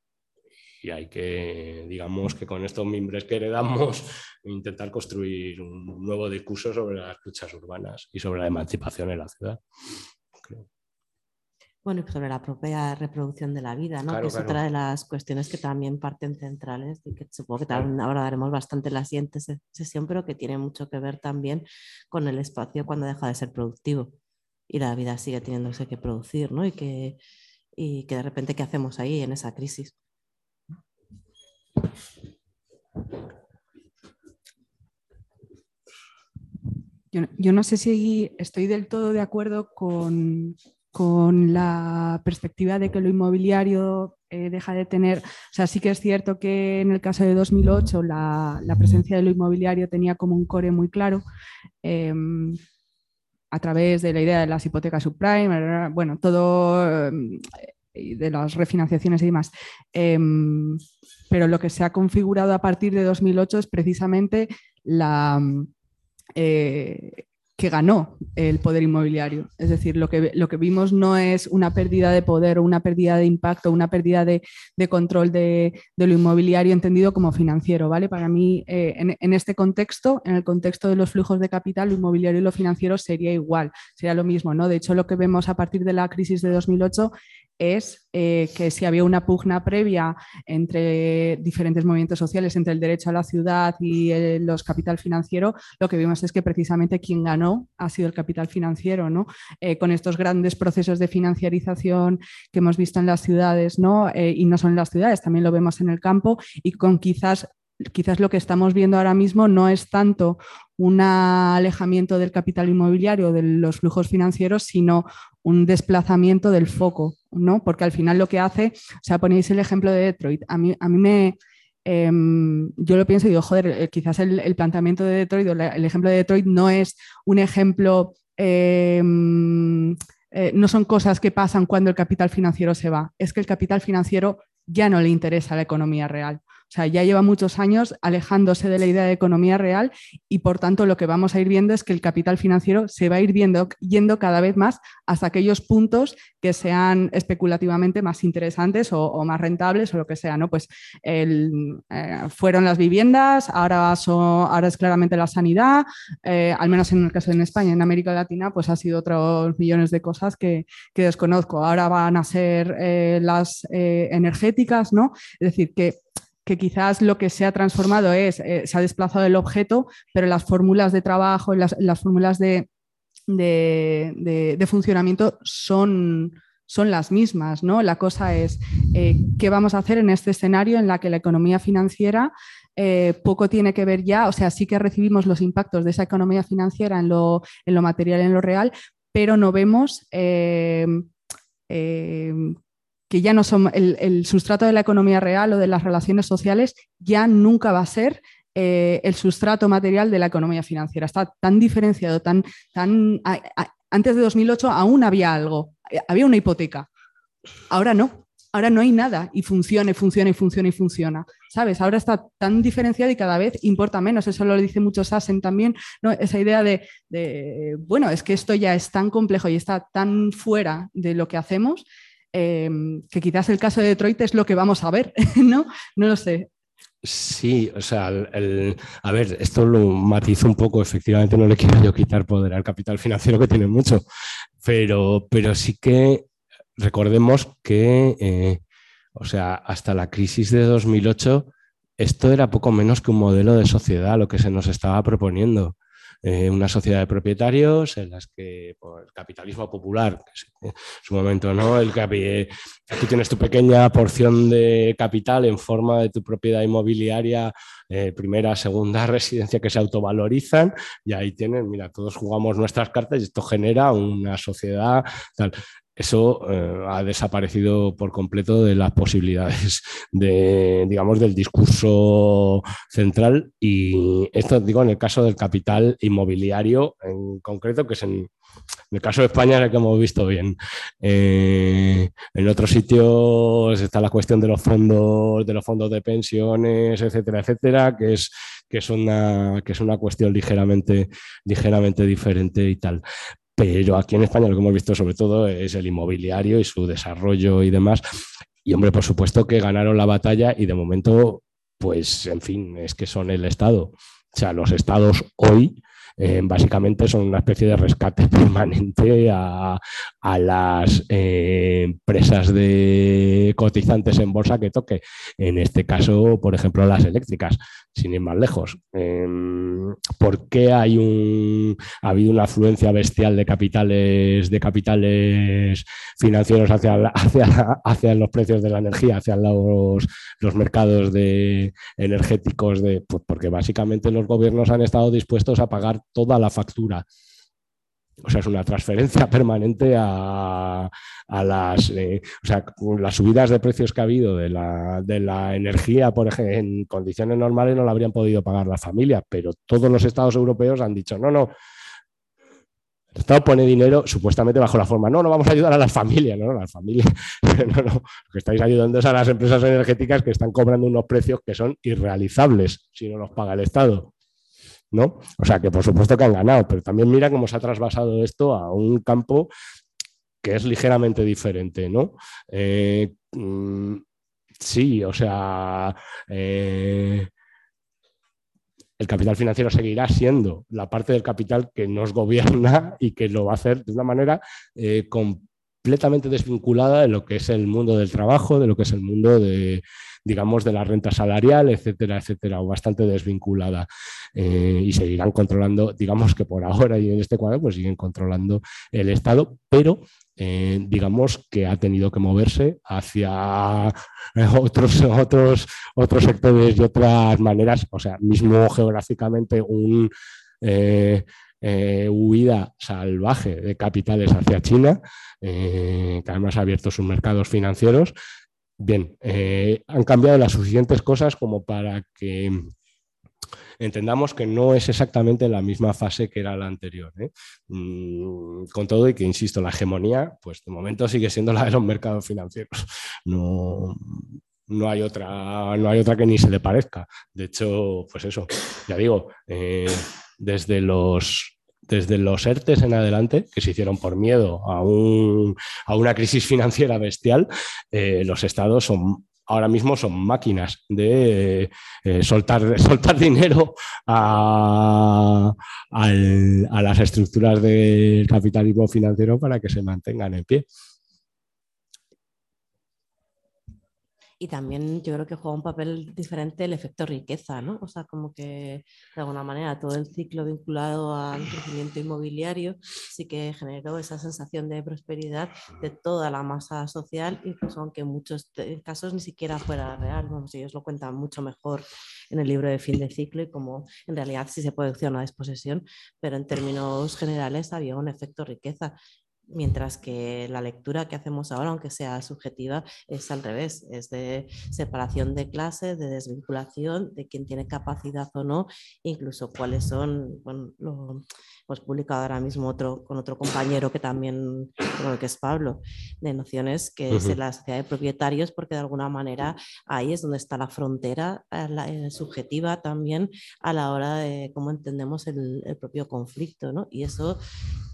Speaker 2: Y hay que, digamos, que con estos mimbres que heredamos, intentar construir un nuevo discurso sobre las luchas urbanas y sobre la emancipación en la ciudad.
Speaker 1: Bueno, y sobre la propia reproducción de la vida, ¿no? que es otra de las cuestiones que también parten centrales y que supongo que también abordaremos bastante en la siguiente sesión, pero que tiene mucho que ver también con el espacio cuando deja de ser productivo y la vida sigue teniéndose que producir, ¿no? Y que, y que de repente, ¿qué hacemos ahí en esa crisis?
Speaker 5: Yo, yo, no sé si estoy del todo de acuerdo con, con la perspectiva de que lo inmobiliario eh, deja de tener, o sea, sí que es cierto que en el caso de 2008 la, presencia de lo inmobiliario tenía como un core muy claro. Em, a través de la idea de las hipotecas subprime, bueno, todo em, de las refinanciaciones y demás. Em, pero lo que se ha configurado a partir de 2008 es precisamente la, eh, que ganó el poder inmobiliario. Es decir, lo que, lo que vimos no es una pérdida de poder o una pérdida de impacto, una pérdida de, control de, lo inmobiliario entendido como financiero. ¿vale? Para mí, eh, en, en, este contexto, en el contexto de los flujos de capital, lo inmobiliario y lo financiero sería igual, sería lo mismo. ¿no? De hecho, lo que vemos a partir de la crisis de 2008 es eh, que si había una pugna previa entre diferentes movimientos sociales, entre el derecho a la ciudad y los capital financiero, lo que vimos es que precisamente quien ganó ha sido el capital financiero, ¿no? Eh, con estos grandes procesos de financiarización que hemos visto en las ciudades, ¿no? Eh, y no solo en las ciudades, también lo vemos en el campo y con quizás quizás lo que estamos viendo ahora mismo no es tanto un alejamiento del capital inmobiliario, de los flujos financieros, sino un desplazamiento del foco, ¿no? Porque al final lo que hace, o sea, ponéis el ejemplo de Detroit, a mí, a mí me, em, yo lo pienso y digo, joder, eh, quizás el, planteamiento de Detroit, el ejemplo de Detroit no es un ejemplo, em, eh, no son cosas que pasan cuando el capital financiero se va, es que el capital financiero ya no le interesa la economía real. O sea, ya lleva muchos años alejándose de la idea de economía real y por tanto lo que vamos a ir viendo es que el capital financiero se va a ir viendo, yendo cada vez más hasta aquellos puntos que sean especulativamente más interesantes o, más rentables o lo que sea. ¿no? Pues eh, fueron las viviendas, ahora, ahora es claramente la sanidad, eh, al menos en el caso de España, en América Latina, pues ha sido otros millones de cosas que, desconozco. Ahora van a ser eh, las energéticas, ¿no? Es decir, que que quizás lo que se ha transformado es, eh, se ha desplazado el objeto, pero las fórmulas de trabajo, las, las fórmulas de, de, funcionamiento son, son las mismas. ¿no? La cosa es eh, qué vamos a hacer en este escenario en la que la economía financiera eh, poco tiene que ver ya, o sea, sí que recibimos los impactos de esa economía financiera en lo, en lo material, en lo real, pero no vemos que ya no son el, sustrato de la economía real o de las relaciones sociales, ya nunca va a ser eh, el sustrato material de la economía financiera. Está tan diferenciado, tan, tan antes de 2008 aún había algo, eh, había una hipoteca. Ahora no, ahora no hay nada y funciona y funciona y funciona y funciona. ¿Sabes? Ahora está tan diferenciado y cada vez importa menos. Eso lo dice mucho Sassen también, ¿no? Esa idea de, bueno, es que esto ya es tan complejo y está tan fuera de lo que hacemos Em, que quizás el caso de Detroit es lo que vamos a ver, ¿no? No lo sé.
Speaker 2: Sí, o sea, a ver, esto lo matizo un poco, efectivamente no le quiero yo quitar poder al capital financiero que tiene mucho, pero, pero sí que recordemos que, eh, o sea, hasta la crisis de 2008, esto era poco menos que un modelo de sociedad lo que se nos estaba proponiendo. Eh, una sociedad de propietarios en las que por el capitalismo popular, que en su momento, ¿no? El que tú tienes tu pequeña porción de capital en forma de tu propiedad inmobiliaria, eh, primera, segunda residencia que se autovalorizan y ahí tienen, mira, todos jugamos nuestras cartas y esto genera una sociedad eso eh, ha desaparecido por completo de las posibilidades de, digamos, del discurso central y esto digo en el caso del capital inmobiliario en concreto, que es en, el caso de España es el que hemos visto bien. Eh, en otros sitios está la cuestión de los fondos, de los fondos de pensiones, etcétera, etcétera, que es, que es, una, que es una cuestión ligeramente, ligeramente diferente y tal. Pero aquí en España lo que hemos visto sobre todo es el inmobiliario y su desarrollo y demás. Y hombre, por supuesto que ganaron la batalla y de momento, pues en fin, es que son el Estado. O sea, los estados hoy eh, básicamente son una especie de rescate permanente a, las eh, empresas de cotizantes en bolsa que toque. En este caso, por ejemplo, las eléctricas, sin ir más lejos. Em, ¿Por qué hay un, ha habido una afluencia bestial de capitales, de capitales financieros hacia, hacia, hacia los precios de la energía, hacia los, los mercados de, energéticos? De, pues porque básicamente los gobiernos han estado dispuestos a pagar toda la factura. O sea, es una transferencia permanente a, las, eh, o sea, las subidas de precios que ha habido de la, energía, por ejemplo, en condiciones normales no la habrían podido pagar las familias, pero todos los estados europeos han dicho, no, no, el Estado pone dinero supuestamente bajo la forma, no, no vamos a ayudar a las familias, no, no, las familias, no, no, lo que estáis ayudando es a las empresas energéticas que están cobrando unos precios que son irrealizables si no los paga el Estado. ¿No? O sea, que por supuesto que han ganado, pero también mira cómo se ha trasvasado esto a un campo que es ligeramente diferente, ¿no? Eh, mm, sí, o sea, eh, el capital financiero seguirá siendo la parte del capital que nos gobierna y que lo va a hacer de una manera eh, completamente desvinculada de lo que es el mundo del trabajo, de lo que es el mundo de, digamos, de la renta salarial, etcétera, etcétera, o bastante desvinculada. Eh, y seguirán controlando, digamos que por ahora y en este cuadro, pues siguen controlando el Estado, pero eh, digamos que ha tenido que moverse hacia eh, otros, otros, otros sectores y otras maneras, o sea, mismo geográficamente un... huida salvaje de capitales hacia China, que además ha abierto sus mercados financieros, bien, eh, han cambiado las suficientes cosas como para que entendamos que no es exactamente la misma fase que era la anterior. ¿eh? Mm, con todo y que, insisto, la hegemonía, pues de momento sigue siendo la de los mercados financieros. No, no hay otra, no hay otra que ni se le parezca. De hecho, pues eso, ya digo, eh, desde los desde los ERTES en adelante, que se hicieron por miedo a, una crisis financiera bestial, eh, los estados son ahora mismo son máquinas de eh, soltar, dinero a, a las estructuras del capitalismo financiero para que se mantengan en pie.
Speaker 1: Y también yo creo que juega un papel diferente el efecto riqueza, ¿no? O sea, como que de alguna manera todo el ciclo vinculado al crecimiento inmobiliario sí que generó esa sensación de prosperidad de toda la masa social, incluso aunque en muchos casos ni siquiera fuera real. Ellos lo cuentan mucho mejor en el libro de fin de ciclo y como en realidad sí se puede una desposesión, pero en términos generales había un efecto riqueza mientras que la lectura que hacemos ahora, aunque sea subjetiva, es al revés, es de separación de clases, de desvinculación, de quién tiene capacidad o no, incluso cuáles son, bueno, lo hemos publicado ahora mismo otro, con otro compañero que también, bueno, que es Pablo, de nociones que es la sociedad de propietarios, porque de alguna manera ahí es donde está la frontera eh, subjetiva también a la hora de cómo entendemos el, el propio conflicto, ¿no? Y eso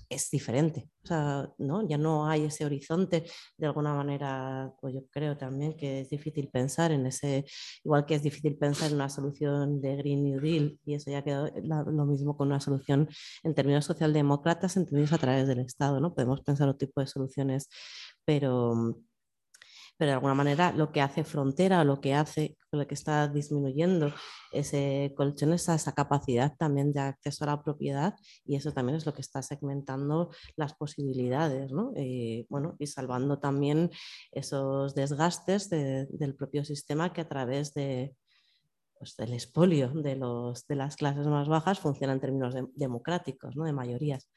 Speaker 1: es diferente. O sea, ¿no? Ya no hay ese horizonte. De alguna manera, pues yo creo también que es difícil pensar en ese, igual que es difícil pensar en una solución de Green New Deal, y eso ya quedó lo mismo con una solución en términos socialdemócratas, entendidos a través del Estado. ¿no? Podemos pensar otro tipo de soluciones, pero pero de alguna manera lo que hace frontera, lo que hace, lo que está disminuyendo ese colchón es esa capacidad también de acceso a la propiedad y eso también es lo que está segmentando las posibilidades, ¿no? Eh, bueno, y salvando también esos desgastes del propio sistema que a través de, pues, del espolio de, los, de las clases más bajas funciona en términos democráticos, ¿no? de mayorías.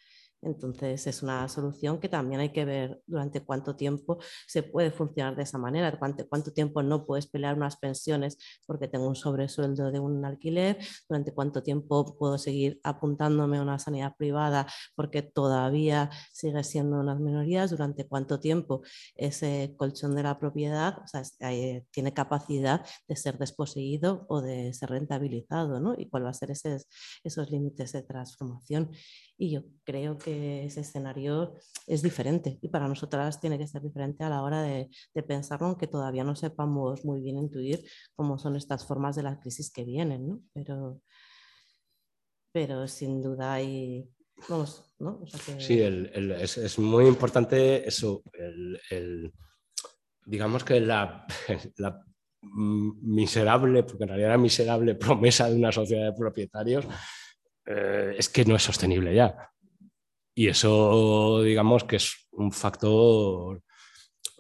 Speaker 1: Entonces es una solución que también hay que ver durante cuánto tiempo se puede funcionar de esa manera, cuánto, cuánto tiempo no puedes pelear unas pensiones porque tengo un sobresueldo de un alquiler, durante cuánto tiempo puedo seguir apuntándome a una sanidad privada porque todavía sigue siendo unas minorías, durante cuánto tiempo ese colchón de la propiedad eh, tiene capacidad de ser desposeído o de ser rentabilizado, ¿no? Y cuál va a ser esos límites de transformación. Y yo creo que ese escenario es diferente y para nosotras tiene que ser diferente a la hora de, de pensarlo, aunque todavía no sepamos muy bien intuir cómo son estas formas de la crisis que vienen, ¿no? Pero, pero sin duda hay... Vamos, ¿no?
Speaker 2: Sí, el, es, es, muy importante eso, el, digamos que la, la miserable, porque en realidad era miserable promesa de una sociedad de propietarios, eh, es que no es sostenible ya. Y eso, digamos, que es un factor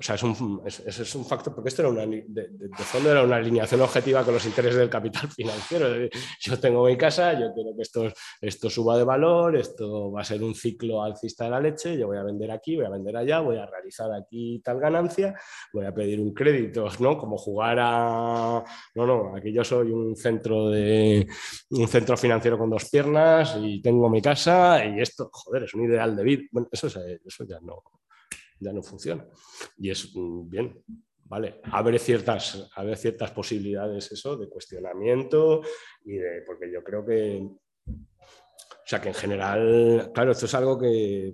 Speaker 2: o sea, es un, es, un factor, porque esto era una, de, fondo era una alineación objetiva con los intereses del capital financiero. Yo tengo mi casa, yo quiero que esto, esto suba de valor, esto va a ser un ciclo alcista de la leche, yo voy a vender aquí, voy a vender allá, voy a realizar aquí tal ganancia, voy a pedir un crédito, ¿no? Como jugar a... No, no, aquí yo soy un centro, de, un centro financiero con dos piernas y tengo mi casa y esto, joder, es un ideal de vida. Bueno, eso, eso ya no, ya no funciona. Y es mm, bien, ¿vale? Abre ciertas, ciertas posibilidades eso de cuestionamiento y de, porque yo creo que, o sea, que en general, claro, esto es algo que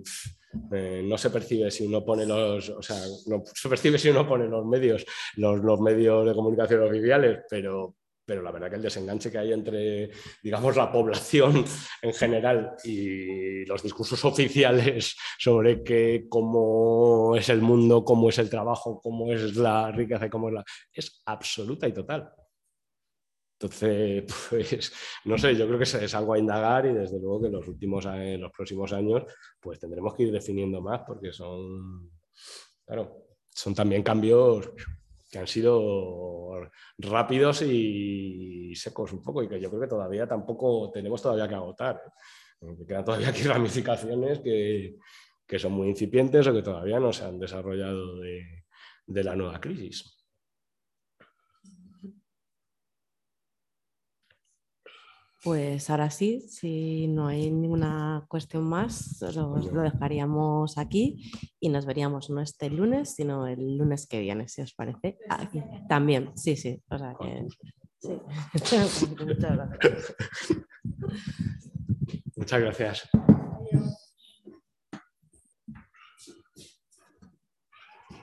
Speaker 2: eh, no se percibe si uno pone los, o sea, no se percibe si uno pone los medios, los, los medios de comunicación oficiales, pero, pero la verdad que el desenganche que hay entre, digamos, la población en general y los discursos oficiales sobre que cómo es el mundo, cómo es el trabajo, cómo es la riqueza y cómo es la... es absoluta y total. Entonces, pues, no sé, yo creo que es algo a indagar y desde luego que en los últimos, en los próximos años, pues tendremos que ir definiendo más porque son, claro, son también cambios que han sido rápidos y secos un poco y que yo creo que todavía tampoco tenemos todavía que agotar. ¿eh? Quedan todavía aquí ramificaciones que, que, son muy incipientes o que todavía no se han desarrollado de, de la nueva crisis.
Speaker 1: Pues ahora sí, si no hay ninguna cuestión más, lo, lo dejaríamos aquí y nos veríamos no este lunes, sino el lunes que viene, si os parece. Aquí. También, sí, sí. O sea que, sí. Muchas gracias.
Speaker 2: Muchas gracias.